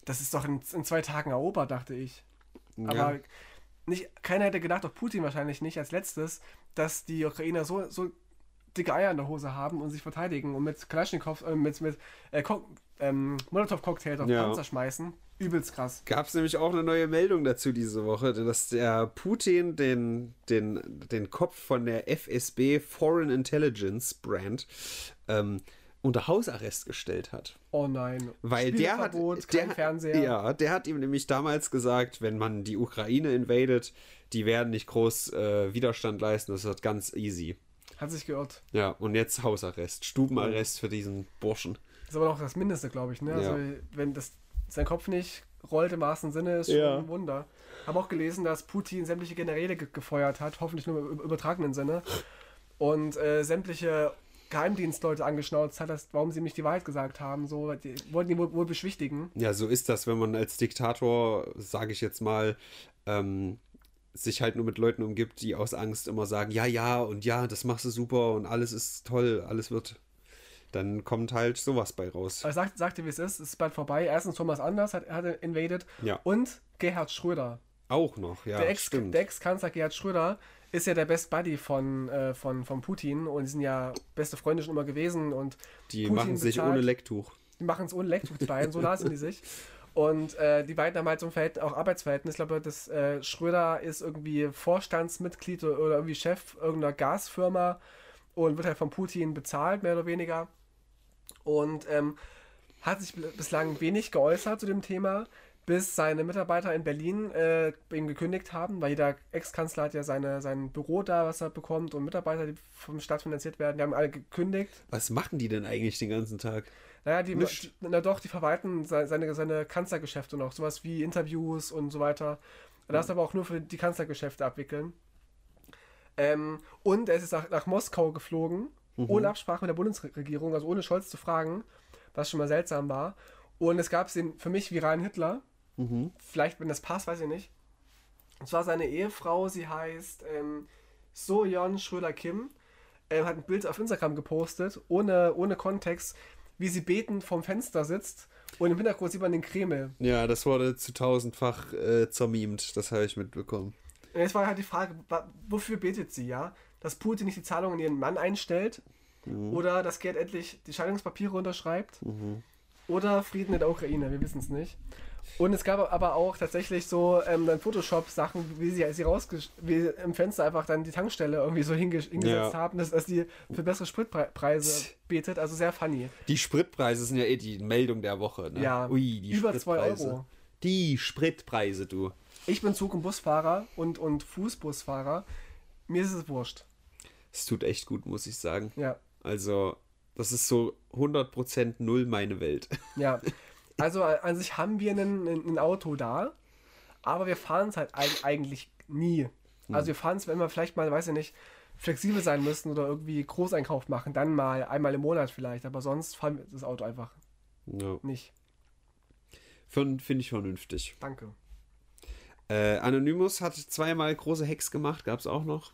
das ist doch in, in zwei Tagen erobert, dachte ich. Aber nicht, keiner hätte gedacht, auch Putin wahrscheinlich nicht, als letztes, dass die Ukrainer so, so dicke Eier in der Hose haben und sich verteidigen und mit Kalaschnikow, äh, mit, mit äh, ähm, Molotow-Cocktails auf Ja. Panzer schmeißen. Übelst krass. gab es nämlich auch eine neue Meldung dazu diese Woche, dass der Putin den, den, den Kopf von der FSB Foreign Intelligence Brand ähm, unter Hausarrest gestellt hat. Oh nein. Weil der hat, der, kein Fernseher. Ja, der hat ihm nämlich damals gesagt, wenn man die Ukraine invadet, die werden nicht groß äh, Widerstand leisten, das wird ganz easy. Hat sich geirrt. Ja, und jetzt Hausarrest, Stubenarrest für diesen Burschen. ist aber noch das Mindeste, glaube ich. Ne? Also, Ja. wenn das, sein Kopf nicht rollt im wahrsten Sinne, ist schon Ja. ein Wunder. Habe auch gelesen, dass Putin sämtliche Generäle ge gefeuert hat, hoffentlich nur im übertragenen Sinne. Und äh, sämtliche Geheimdienstleute angeschnauzt hat, dass, warum sie nicht die Wahrheit gesagt haben. So, die wollten ihn wohl, wohl beschwichtigen. Ja, so ist das, wenn man als Diktator, sage ich jetzt mal, ähm, sich halt nur mit Leuten umgibt, die aus Angst immer sagen, ja, ja und ja, das machst du super und alles ist toll, alles wird. Dann kommt halt sowas bei raus. Aber sagt, sagte, wie es ist, es ist bald vorbei. Erstens Thomas Anders hat, hat invaded Ja. und Gerhard Schröder. Auch noch, ja, der Ex- Ex-Kanzler Gerhard Schröder ist ja der Best Buddy von, äh, von, von Putin und die sind ja beste Freunde schon immer gewesen und die Putin machen sich bezahlt. ohne Lecktuch. die machen es ohne Lecktuch, die beiden, so nah sind die sich. Und äh, die beiden haben halt so ein Verhältnis, auch Arbeitsverhältnis. Ich glaube, das äh, Schröder ist irgendwie Vorstandsmitglied oder oder irgendwie Chef irgendeiner Gasfirma und wird halt von Putin bezahlt, mehr oder weniger. Und ähm, hat sich bislang wenig geäußert zu dem Thema, bis seine Mitarbeiter in Berlin äh, ihm gekündigt haben, weil jeder Ex-Kanzler hat ja seine, sein Büro da, was er bekommt und Mitarbeiter, die vom Staat finanziert werden, die haben alle gekündigt. Was machen die denn eigentlich den ganzen Tag? Naja, die, Nicht. na doch, die verwalten se- seine, seine Kanzlergeschäfte noch, sowas wie Interviews und so weiter. Er darf aber auch nur für die Kanzlergeschäfte abwickeln. Ähm, und er ist nach, nach Moskau geflogen, ohne Absprache mit der Bundesregierung, also ohne Scholz zu fragen, was schon mal seltsam war. Und es gab den für mich viralen Hitler. Vielleicht, wenn das passt, weiß ich nicht. Und zwar seine Ehefrau, sie heißt ähm, Soyeon Schröder-Kim, äh, hat ein Bild auf Instagram gepostet, ohne, ohne Kontext, wie sie betend vorm Fenster sitzt und im Hintergrund sieht man den Kreml. Ja, das wurde zu tausendfach äh, zermimt, das habe ich mitbekommen. Und jetzt war halt die Frage, wofür betet sie, ja? Dass Putin nicht die Zahlung in ihren Mann einstellt oder dass Gerd endlich die Scheidungspapiere unterschreibt oder Frieden in der Ukraine, wir wissen es nicht. Und es gab aber auch tatsächlich so ähm, dann Photoshop-Sachen, wie sie, sie wie im Fenster einfach dann die Tankstelle irgendwie so hinge hingesetzt Ja. haben, dass, dass die für bessere Spritpreise betet. Also sehr funny. Die Spritpreise sind ja eh die Meldung der Woche, ne? Ja, Ui, die über zwei Spritpreise. Euro. Die Spritpreise, du. Ich bin Zug- und Busfahrer und, und Fußbusfahrer. Mir ist es wurscht. Es tut echt gut, muss ich sagen. Ja. Also, das ist so 100% null meine Welt. Ja, also äh, an sich haben wir ein Auto da, aber wir fahren es halt eig- eigentlich nie. Also wir fahren es, wenn wir vielleicht mal, weiß ich nicht, flexibel sein müssen oder irgendwie Großeinkauf machen, dann mal einmal im Monat vielleicht, aber sonst fahren wir das Auto einfach Ja. nicht. Finde ich vernünftig. Danke. Äh, Anonymous hat zweimal große Hacks gemacht, gab es auch noch.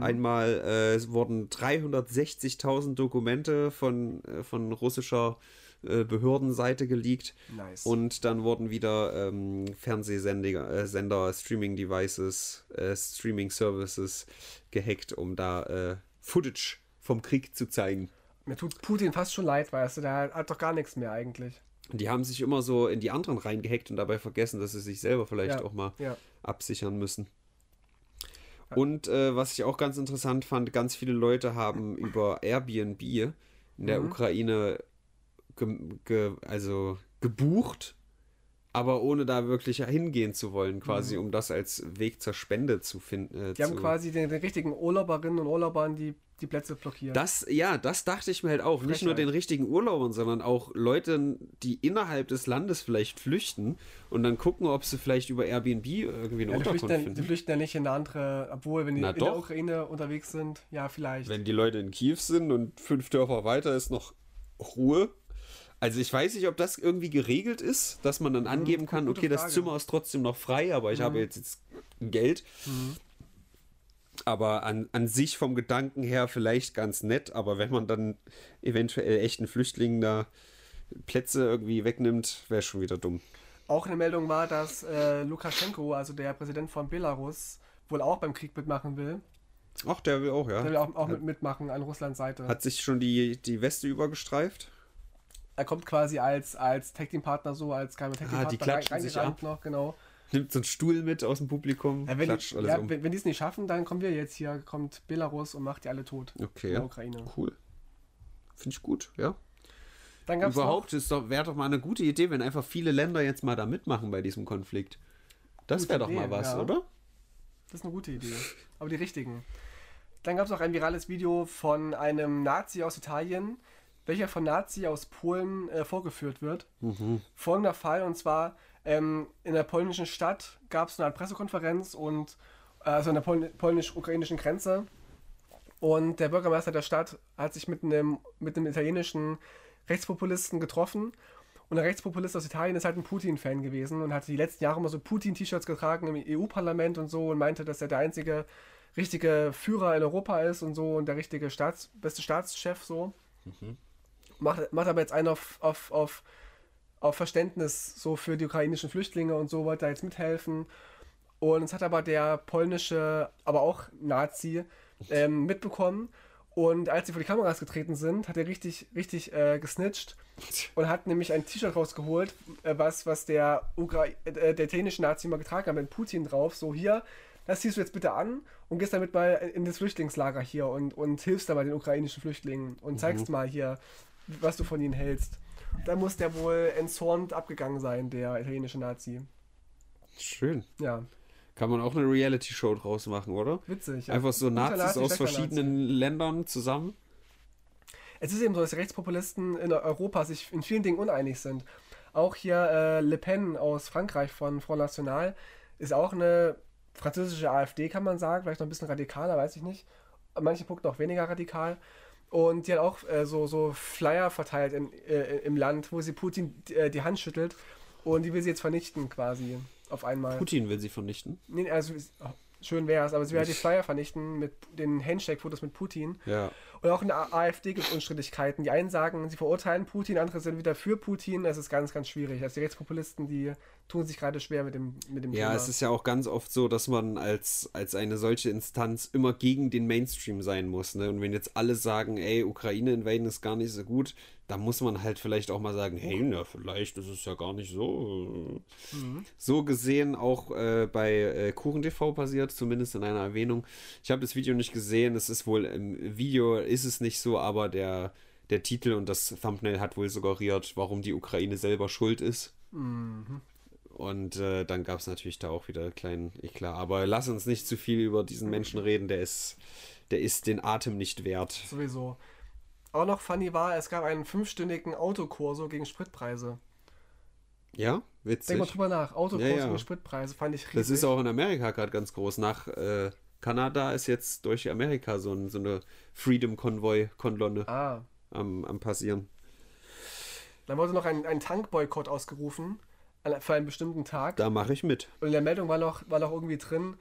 Einmal äh, es wurden 360.000 Dokumente von, äh, von russischer äh, Behördenseite geleakt. Nice. Und dann wurden wieder ähm, Fernsehsender, äh, Sender, Streaming-Devices, äh, Streaming-Services gehackt, um da äh, Footage vom Krieg zu zeigen. Mir tut Putin fast schon leid, weißt du, der hat doch gar nichts mehr eigentlich. Die haben sich immer so in die anderen reingehackt und dabei vergessen, dass sie sich selber vielleicht Ja, auch mal ja. absichern müssen. Und äh, was ich auch ganz interessant fand, ganz viele Leute haben über Airbnb in der Mhm. Ukraine ge ge also gebucht, aber ohne da wirklich hingehen zu wollen, quasi, um das als Weg zur Spende zu finden. Äh, Mhm. Die haben quasi den, den richtigen Urlauberinnen und Urlaubern die, die Plätze blockiert. Das, ja, das dachte ich mir halt auch. Nicht nur Frechheit. den richtigen Urlaubern, sondern auch Leute, die innerhalb des Landes vielleicht flüchten und dann gucken, ob sie vielleicht über Airbnb irgendwie eine ja, die, flüchten Unterkunft ja, die finden. flüchten ja nicht in eine andere, obwohl, wenn die Na in der doch. Ukraine unterwegs sind, ja, vielleicht. Wenn die Leute in Kiew sind und fünf Dörfer weiter ist noch Ruhe. Also ich weiß nicht, ob das irgendwie geregelt ist, dass man dann angeben kann, Mhm, okay, das. Mhm. Zimmer ist trotzdem noch frei, aber ich habe jetzt, jetzt Geld. Aber an, an sich vom Gedanken her vielleicht ganz nett, aber wenn man dann eventuell echten Flüchtlingen da Plätze irgendwie wegnimmt, wäre schon wieder dumm. Auch eine Meldung war, dass äh, Lukaschenko, also der Präsident von Belarus, wohl auch beim Krieg mitmachen will. Ach, der will auch, ja. Der will auch, auch mit, mitmachen an Russlands Seite. Hat sich schon die, die Weste übergestreift? Er kommt quasi als, als Tag Team Partner so, als geheimer Tag Team Ah, Partner die klatschen sich reingerannt noch, genau. Nimmt so einen Stuhl mit aus dem Publikum, Ja, wenn, klatscht die, alles ja, um. wenn, wenn die es nicht schaffen, dann kommen wir jetzt hier, kommt Belarus und macht die alle tot. Okay, in ja. der Ukraine. Cool. Finde ich gut, ja. Dann gab's Überhaupt ist doch, wäre doch mal eine gute Idee, wenn einfach viele Länder jetzt mal da mitmachen bei diesem Konflikt. Das wäre doch mal was, ja. oder? Das ist eine gute Idee. Aber die richtigen. Dann gab es auch ein virales Video von einem Nazi aus Italien, welcher von Nazi aus Polen äh, vorgeführt wird. Folgender Fall, und zwar ähm, in der polnischen Stadt gab es eine Pressekonferenz und äh, also an der Pol polnisch-ukrainischen Grenze. Und der Bürgermeister der Stadt hat sich mit einem, mit einem italienischen Rechtspopulisten getroffen. Und der Rechtspopulist aus Italien ist halt ein Putin-Fan gewesen und hat die letzten Jahre immer so Putin-T-Shirts getragen im EU-Parlament und so und meinte, dass er der einzige richtige Führer in Europa ist und so und der richtige Staats beste Staatschef so. Macht, macht aber jetzt einen auf, auf, auf, auf Verständnis so für die ukrainischen Flüchtlinge und so, wollte da jetzt mithelfen. Und es hat aber der polnische, aber auch Nazi, ähm, mitbekommen. Und als sie vor die Kameras getreten sind, hat er richtig, richtig äh, gesnitcht und hat nämlich ein T-Shirt rausgeholt, äh, was, was der, Ukra äh, der italienische Nazi mal getragen hat, mit Putin drauf. So, hier, das ziehst du jetzt bitte an und gehst damit mal in das Flüchtlingslager hier und, und hilfst da bei den ukrainischen Flüchtlingen und zeigst mal hier, was du von ihnen hältst. Da muss der wohl entzornt abgegangen sein, der italienische Nazi. Schön. Ja, Kann man auch eine Reality-Show draus machen, oder? witzig. Ja. Einfach so Nazis Nazi, aus verschiedenen Ländern zusammen. Es ist eben so, dass Rechtspopulisten in Europa sich in vielen Dingen uneinig sind. Auch hier äh, Le Pen aus Frankreich von Front National ist auch eine französische AfD, kann man sagen. Vielleicht noch ein bisschen radikaler, weiß ich nicht. An manchen Punkten auch weniger radikal. Und die hat auch äh, so, so Flyer verteilt in, äh, im Land, wo sie Putin äh, die Hand schüttelt. Und die will sie jetzt vernichten quasi auf einmal. Putin will sie vernichten. Nee, also schön wäre es, aber sie will halt die Flyer vernichten mit den Handshake-Fotos mit Putin. Ja. Und auch in der AfD gibt es Unstrittigkeiten. Die einen sagen, sie verurteilen Putin, andere sind wieder für Putin. Das ist ganz, ganz schwierig. Also die Rechtspopulisten, die tun sich gerade schwer mit dem, mit dem Ja, Thema. es ist ja auch ganz oft so, dass man als, als eine solche Instanz immer gegen den Mainstream sein muss. Ne? Und wenn jetzt alle sagen, ey, Ukraine invaden ist gar nicht so gut, dann muss man halt vielleicht auch mal sagen, hey, na, vielleicht ist es ja gar nicht so. So gesehen auch äh, bei äh, KuchenTV passiert, zumindest in einer Erwähnung. Ich habe das Video nicht gesehen, es ist wohl im Video ist es nicht so, aber der, der Titel und das Thumbnail hat wohl suggeriert, warum die Ukraine selber schuld ist. Und äh, dann gab es natürlich da auch wieder einen kleinen Eklat. Aber lass uns nicht zu viel über diesen Menschen reden, der ist, der ist den Atem nicht wert. Sowieso. Auch noch funny war, es gab einen fünfstündigen Autokurso gegen Spritpreise. Ja, Denk mal witzig. drüber nach. Autokurso Ja, ja. gegen Spritpreise fand ich riesig. Das ist auch in Amerika gerade ganz groß. Nach äh, Kanada ist jetzt durch Amerika so, ein, so eine Freedom-Konvoi-Kolonne Ah. am, am Passieren. Dann wurde noch ein, ein Tankboykott ausgerufen für einen bestimmten Tag. Da mache ich mit. Und in der Meldung war noch, war noch irgendwie drin,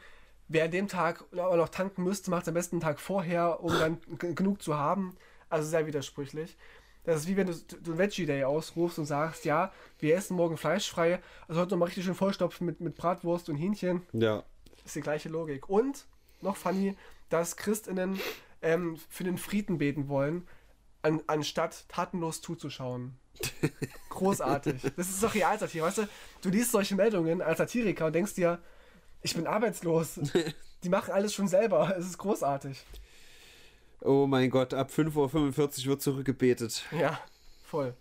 wer an dem Tag noch tanken müsste, macht es am besten einen Tag vorher, um dann genug zu haben. Also sehr widersprüchlich. Das ist wie wenn du, du Veggie Day ausrufst und sagst, ja, wir essen morgen fleischfrei, also heute noch mal richtig schön vollstopfen mit, mit Bratwurst und Hähnchen. Ja. ist die gleiche Logik. Und, noch funny, dass Christinnen ähm, für den Frieden beten wollen, an, anstatt tatenlos zuzuschauen. Großartig. Das ist doch Realsatire, weißt du? Du liest solche Meldungen als Satiriker und denkst dir, ich bin arbeitslos. Die machen alles schon selber. Es ist großartig. Oh mein Gott, ab 5.45 Uhr wird zurückgebetet. Ja, voll.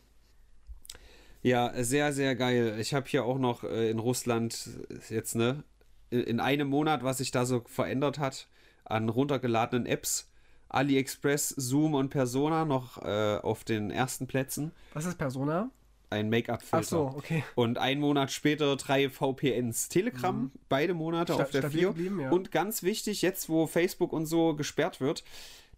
Ja, sehr, sehr geil. Ich habe hier auch noch äh, in Russland jetzt, ne, in, in einem Monat, was sich da so verändert hat, an runtergeladenen Apps. AliExpress, Zoom und Persona noch äh, auf den ersten Plätzen. Was ist Persona? Ein Make-up-Filter. Ach so, okay. Und einen Monat später drei VPNs. Telegram, beide Monate Sta- auf der stabil 4. geblieben, ja. Und ganz wichtig, jetzt wo Facebook und so gesperrt wird,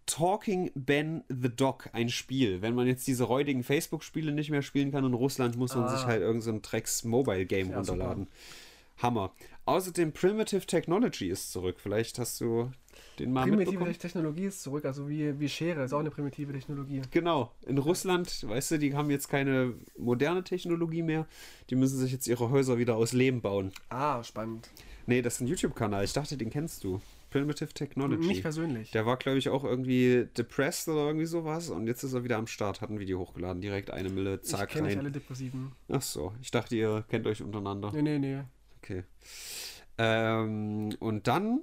Talking Ben the Dog, ein Spiel. Wenn man jetzt diese räudigen Facebook-Spiele nicht mehr spielen kann in Russland, muss man Ah. sich halt irgendein so ein Drecks-Mobile-Game Ja, runterladen. Hammer. Außerdem Primitive Technology ist zurück. Vielleicht hast du den mal Primitive mitbekommen. Technologie ist zurück, also wie, wie Schere ist auch eine primitive Technologie. Genau. In Russland, weißt du, die haben jetzt keine moderne Technologie mehr. Die müssen sich jetzt ihre Häuser wieder aus Lehm bauen. Ah, spannend. Nee, das ist ein YouTube-Kanal. Ich dachte, den kennst du. Primitive Technology. Nicht persönlich. Der war, glaube ich, auch irgendwie depressed oder irgendwie sowas. Und jetzt ist er wieder am Start. Hat ein Video hochgeladen. Direkt eine Mille, ich zack, kenne nicht alle. Depressiven. Ach so. Ich dachte, ihr kennt euch untereinander. Nee, nee, nee. Okay. Ähm, und dann,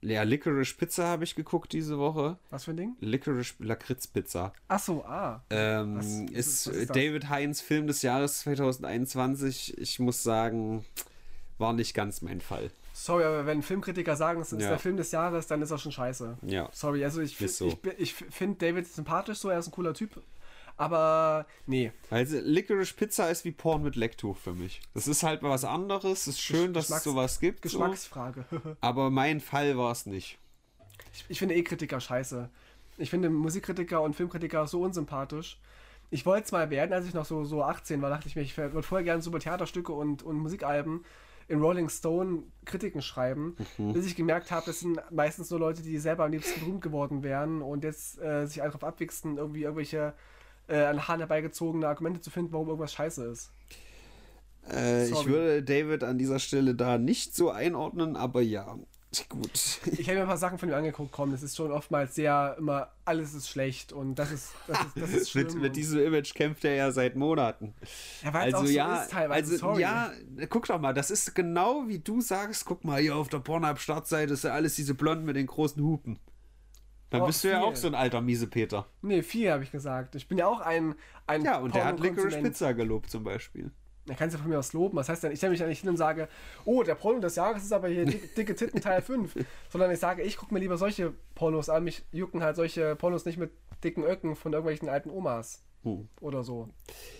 ja, Licorice Pizza habe ich geguckt diese Woche. Was für ein Ding? Licorice Lakritz Pizza. Ach so, ah. Ähm, Was- ist, was ist das? David Heinz Film des Jahres 2021. Ich muss sagen, war nicht ganz mein Fall. Sorry, aber wenn Filmkritiker sagen, es ist Ja. der Film des Jahres, dann ist er schon scheiße. Ja. Sorry, also ich, Ist so. ich, ich finde David sympathisch so, er ist ein cooler Typ. Aber nee, Also Licorice Pizza ist wie Porn mit Lecktuch für mich. Das ist halt mal was anderes. Es ist schön, dass es sowas gibt. So. Geschmacksfrage. Aber mein Fall war es nicht. ich, ich finde eh Kritiker scheiße. Ich finde Musikkritiker und Filmkritiker so unsympathisch. Ich wollte es mal werden, als ich noch so, so 18 war, dachte ich mir, ich würde vorher gerne so über Theaterstücke und, und Musikalben in Rolling Stone Kritiken schreiben, Mhm. bis ich gemerkt habe, das sind meistens nur Leute, die selber am liebsten berühmt geworden wären und jetzt äh, sich einfach abwichsen, irgendwie irgendwelche äh, an Haaren herbeigezogene Argumente zu finden, warum irgendwas scheiße ist. Äh, ich würde David an dieser Stelle da nicht so einordnen, aber ja, gut. Ich habe mir ein paar Sachen von ihm angeguckt, komm, das ist schon oftmals sehr immer, alles ist schlecht und das ist, das ist, das ist schlimm. mit, mit diesem Image kämpft er ja seit Monaten. ja, weil es Also auch so ja, ist teilweise, also sorry. ja, guck doch mal, das ist genau wie du sagst, guck mal, hier auf der Pornhub-Startseite ist ja alles diese Blonden mit den großen Hupen. Dann Oh, bist du ja viel. auch so ein alter Miesepeter. Nee, vier habe ich gesagt. Ich bin ja auch ein, ein Ja, und der hat Licorice. Pizza gelobt zum Beispiel. Da kannst du von mir aus loben. Was heißt denn, ich stelle mich ja nicht hin und sage, oh, der Porno des Jahres ist aber hier dicke, dicke Titten Teil 5. Sondern ich sage, ich gucke mir lieber solche Pornos an. Mich jucken halt solche Pornos nicht mit dicken Öcken von irgendwelchen alten Omas. Hm. Oder so.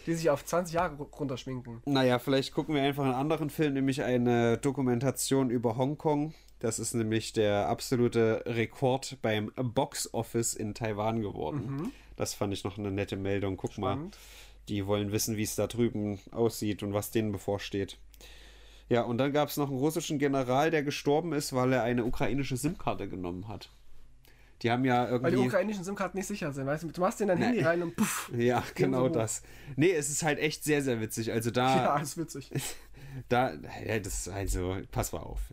Die sich auf 20 Jahre ru- runterschminken. Naja, vielleicht gucken wir einfach einen anderen Film, nämlich eine Dokumentation über Hongkong. Das ist nämlich der absolute Rekord beim Box Office in Taiwan geworden. Das fand ich noch eine nette Meldung. Guck mal, Spannend. die wollen wissen, wie es da drüben aussieht und was denen bevorsteht. Ja, und dann gab es noch einen russischen General, der gestorben ist, weil er eine ukrainische SIM-Karte genommen hat. Die haben ja Weil die irgendwie. ukrainischen SIM-Karten nicht sicher sind. Weißt du, du machst den dein Handy rein und puff. Ja, genau so. das. Nee, es ist halt echt sehr, sehr witzig. Also da. Ja, ist witzig. Da, ja, das ist also, pass mal auf.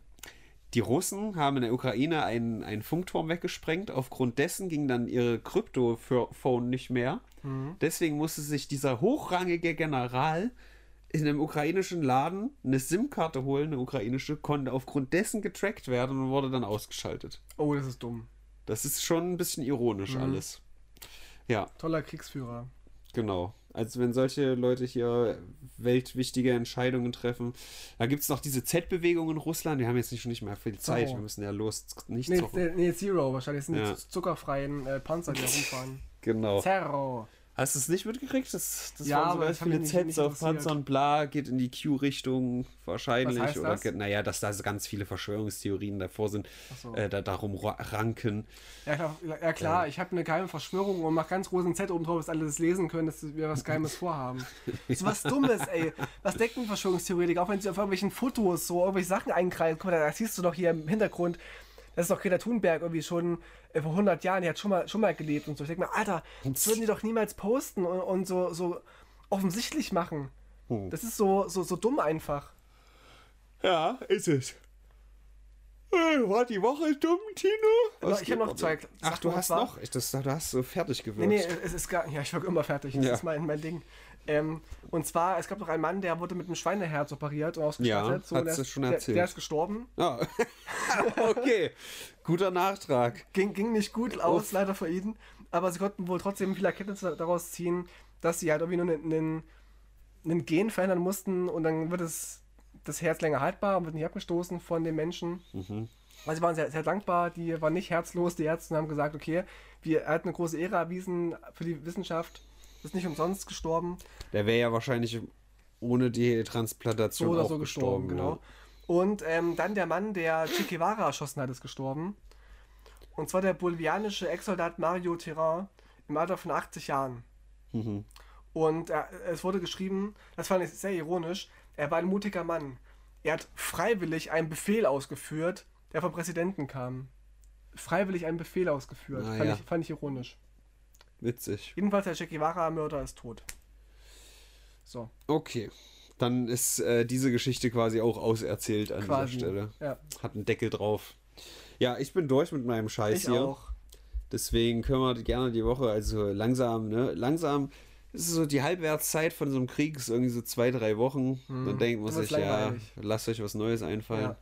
Die Russen haben in der Ukraine einen, einen Funkturm weggesprengt. Aufgrund dessen ging dann ihre Krypto-Phone nicht mehr. Deswegen musste sich dieser hochrangige General in einem ukrainischen Laden eine SIM-Karte holen, eine ukrainische, konnte aufgrund dessen getrackt werden und wurde dann ausgeschaltet. Oh, das ist dumm. Das ist schon ein bisschen ironisch alles. Ja, Toller Kriegsführer. Genau. Also wenn solche Leute hier weltwichtige Entscheidungen treffen. Da gibt es noch diese Z-Bewegung in Russland. Wir haben jetzt nicht, schon nicht mehr viel Zeit. Zorro. Wir müssen ja los. Nicht Nee, zocken. nee, Zero wahrscheinlich. Das sind Ja. die zuckerfreien äh, Panzer, die da rumfahren. Genau. Zero. Hast du es nicht mitgekriegt? Das, das Ja, waren so ganz viele Zs auf. Panzer und bla, geht in die Q-Richtung wahrscheinlich. Oder das? naja, dass da so ganz viele Verschwörungstheorien davor sind, so. äh, da darum ra- ranken. Ja klar, ja, klar ich habe eine geheime Verschwörung und mach ganz großen Z oben drauf, dass alle das lesen können, dass wir was Geheimes vorhaben. So was Dummes, ey. Was denken Verschwörungstheoretiker? Auch wenn sie auf irgendwelchen Fotos so irgendwelche Sachen einkreisen. Guck mal, da siehst du doch hier im Hintergrund, das ist doch Greta Thunberg irgendwie schon äh, vor 100 Jahren, die hat schon mal, schon mal gelebt und so. Ich denke mir, Alter, das würden die doch niemals posten und, und so, so offensichtlich machen. Hm. Das ist so, so, so dumm einfach. Ja, ist es. Ah, war die Woche dumm, Tino? Was ich habe noch zwei Ach, du hast noch? Ich das, du hast so fertig gewürzt. Nee, nee, es ist gar Ja, ich war immer fertig. Das Ja. ist mein, mein Ding. Ähm, und zwar, es gab noch einen Mann, der wurde mit einem Schweineherz operiert und ausgestattet. Ja, hat der schon der, erzählt. Der ist gestorben. Ah. okay, guter Nachtrag. Ging, ging nicht gut aus, leider für ihn. Aber sie konnten wohl trotzdem viele Erkenntnisse daraus ziehen, dass sie halt irgendwie nur einen, einen Gen verändern mussten und dann wird es das Herz länger haltbar und wird nicht abgestoßen von den Menschen. Also sie waren sehr, sehr dankbar, die waren nicht herzlos, die Ärzte haben gesagt, okay, wir, er hat eine große Ehre erwiesen für die Wissenschaft, ist nicht umsonst gestorben, Der wäre ja wahrscheinlich ohne die Transplantation so oder auch so gestorben, genau. Und ähm, dann der Mann, der Che Guevara erschossen hat, ist gestorben. Und zwar der bolivianische Ex-Soldat Mario Terran im Alter von 80 Jahren. Mhm. Und er, es wurde geschrieben, das fand ich sehr ironisch, er war ein mutiger Mann. Er hat freiwillig einen Befehl ausgeführt, der vom Präsidenten kam. Freiwillig einen Befehl ausgeführt. Ah, fand, ja. ich, fand ich ironisch. Witzig. Jedenfalls der Che Guevara-Mörder ist tot. So, Okay, dann ist äh, diese Geschichte quasi auch auserzählt an quasi. dieser Stelle. Ja, Hat einen Deckel drauf. Ja, ich bin durch mit meinem Scheiß ich hier. auch. Deswegen können wir gerne die Woche, also langsam, ne? Langsam ist so die Halbwertszeit von so einem Krieg, ist irgendwie so zwei, drei Wochen. Dann denkt man sich, ja, lasst euch was Neues einfallen. Ja.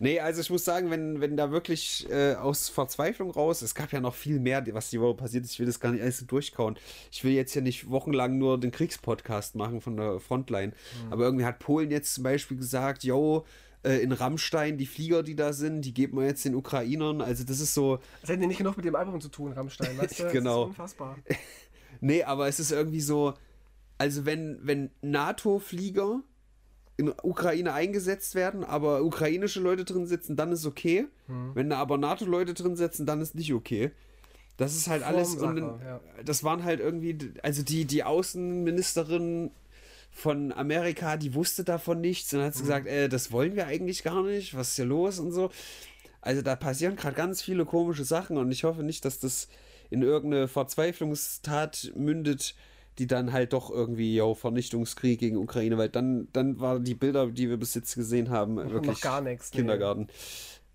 Nee, also ich muss sagen, wenn, wenn da wirklich äh, aus Verzweiflung raus, es gab ja noch viel mehr, was die Woche passiert ist, ich will das gar nicht alles so durchkauen. Ich will jetzt ja nicht wochenlang nur den Kriegspodcast machen von der Frontline. Aber irgendwie hat Polen jetzt zum Beispiel gesagt, yo, äh, in Rammstein, die Flieger, die da sind, die geben wir jetzt den Ukrainern. Also das ist so, Das hätten die nicht genug mit dem Album zu tun, Rammstein, weißt du? Das Genau. ist unfassbar. Nee, aber es ist irgendwie so, also wenn, wenn NATO-Flieger in Ukraine eingesetzt werden, aber ukrainische Leute drin sitzen, dann ist okay. Hm. Wenn da aber NATO-Leute drin sitzen, dann ist nicht okay. Das ist halt alles. Und ja. Das waren halt irgendwie, also die, die Außenministerin von Amerika, die wusste davon nichts und hat Hm. sie gesagt, äh, das wollen wir eigentlich gar nicht, was ist hier los und so. Also da passieren gerade ganz viele komische Sachen und ich hoffe nicht, dass das in irgendeine Verzweiflungstat mündet, die dann halt doch irgendwie, yo, Vernichtungskrieg gegen Ukraine, weil dann, dann waren die Bilder, die wir bis jetzt gesehen haben, wirklich gar nichts, nee. Kindergarten.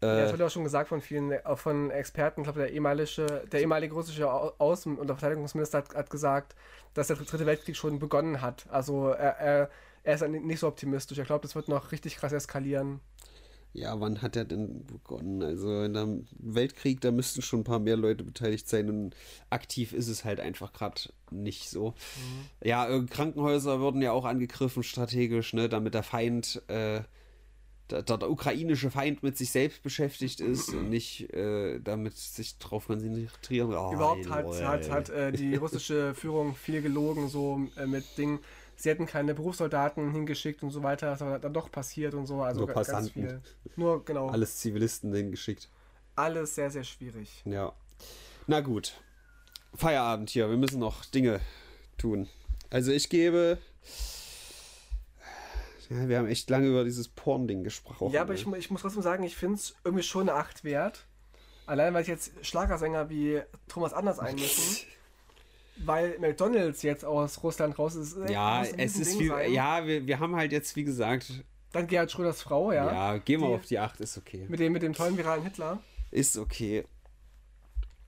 Ja, das Äh, wird auch schon gesagt von vielen, auch von Experten. Ich glaube, der ehemalige, der ehemalige russische Au- Außen- und Verteidigungsminister hat, hat gesagt, dass der Dritte Weltkrieg schon begonnen hat. Also er, er, er ist nicht so optimistisch. Er glaubt, es wird noch richtig krass eskalieren. Ja, wann hat er denn begonnen? Also in einem Weltkrieg, da müssten schon ein paar mehr Leute beteiligt sein und aktiv ist es halt einfach gerade nicht so. Ja, äh, Krankenhäuser wurden ja auch angegriffen strategisch, ne, damit der Feind, äh, der, der, der ukrainische Feind mit sich selbst beschäftigt ist und nicht äh, damit sich drauf konzentrieren. Oh, Überhaupt hat, lol. hat, hat äh, die russische Führung viel gelogen, so äh, mit Dingen. Sie hätten keine Berufssoldaten hingeschickt und so weiter. Das ist dann doch passiert und so. Also Nur ga- ganz Passanten. viel. Nur, genau. Alles, Alles Zivilisten hingeschickt. sehr, sehr schwierig. Ja. Na gut. Feierabend hier. Wir müssen noch Dinge tun. Also ich gebe. Ja, wir haben echt lange über dieses Porn-Ding gesprochen. Ja, aber ich, ich muss trotzdem sagen, ich finde es irgendwie schon eine 8 wert. Allein, weil ich jetzt Schlagersänger wie Thomas Anders einmischen. weil McDonalds jetzt aus Russland raus ist. echt- Ja, es ist Riesending viel. sein. Ja, wir, wir haben halt jetzt, wie gesagt. Dann Gerhard Schröders Frau, ja. Ja, gehen wir Die- auf die 8, ist okay. Mit, dem, mit dem tollen viralen Hitler. Ist okay.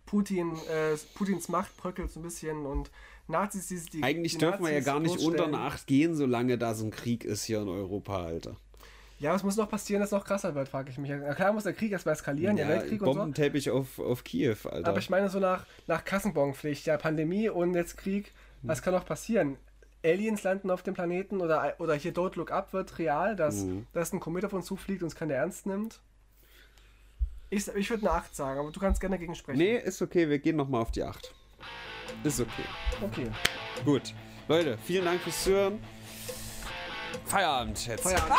Putin, äh, Putins Macht bröckelt so ein bisschen und Nazis, die die Eigentlich die dürfen wir ja Nazis gar nicht unter eine 8 gehen, solange da so ein Krieg ist hier in Europa, Alter. Ja, was muss noch passieren, dass es noch krasser wird, frage ich mich. Na klar muss der Krieg erstmal eskalieren, der Weltkrieg und so. Bombenteppich auf, auf Kiew, Alter. Aber ich meine so nach, nach Kassenbonpflicht, ja, Pandemie und jetzt Krieg, Hm. was kann noch passieren? Aliens landen auf dem Planeten oder, oder hier Don't Look Up wird real, dass, Hm. dass ein Komet auf uns zufliegt und es keiner ernst nimmt. Ich, ich würde eine 8 sagen, aber du kannst gerne dagegen sprechen. nee, ist okay, wir gehen nochmal auf die 8. Ist okay. Okay. Gut. Leute, vielen Dank fürs Zuhören. Feierabend jetzt. Feierabend.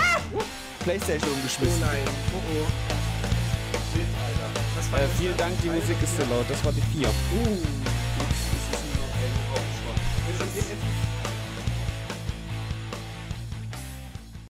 Playstation Oh umgeschmissen. nein. Oh oh. Alter. Das war Äh, vielen Dank, die Musik ist so laut. Das war die 4. Uh.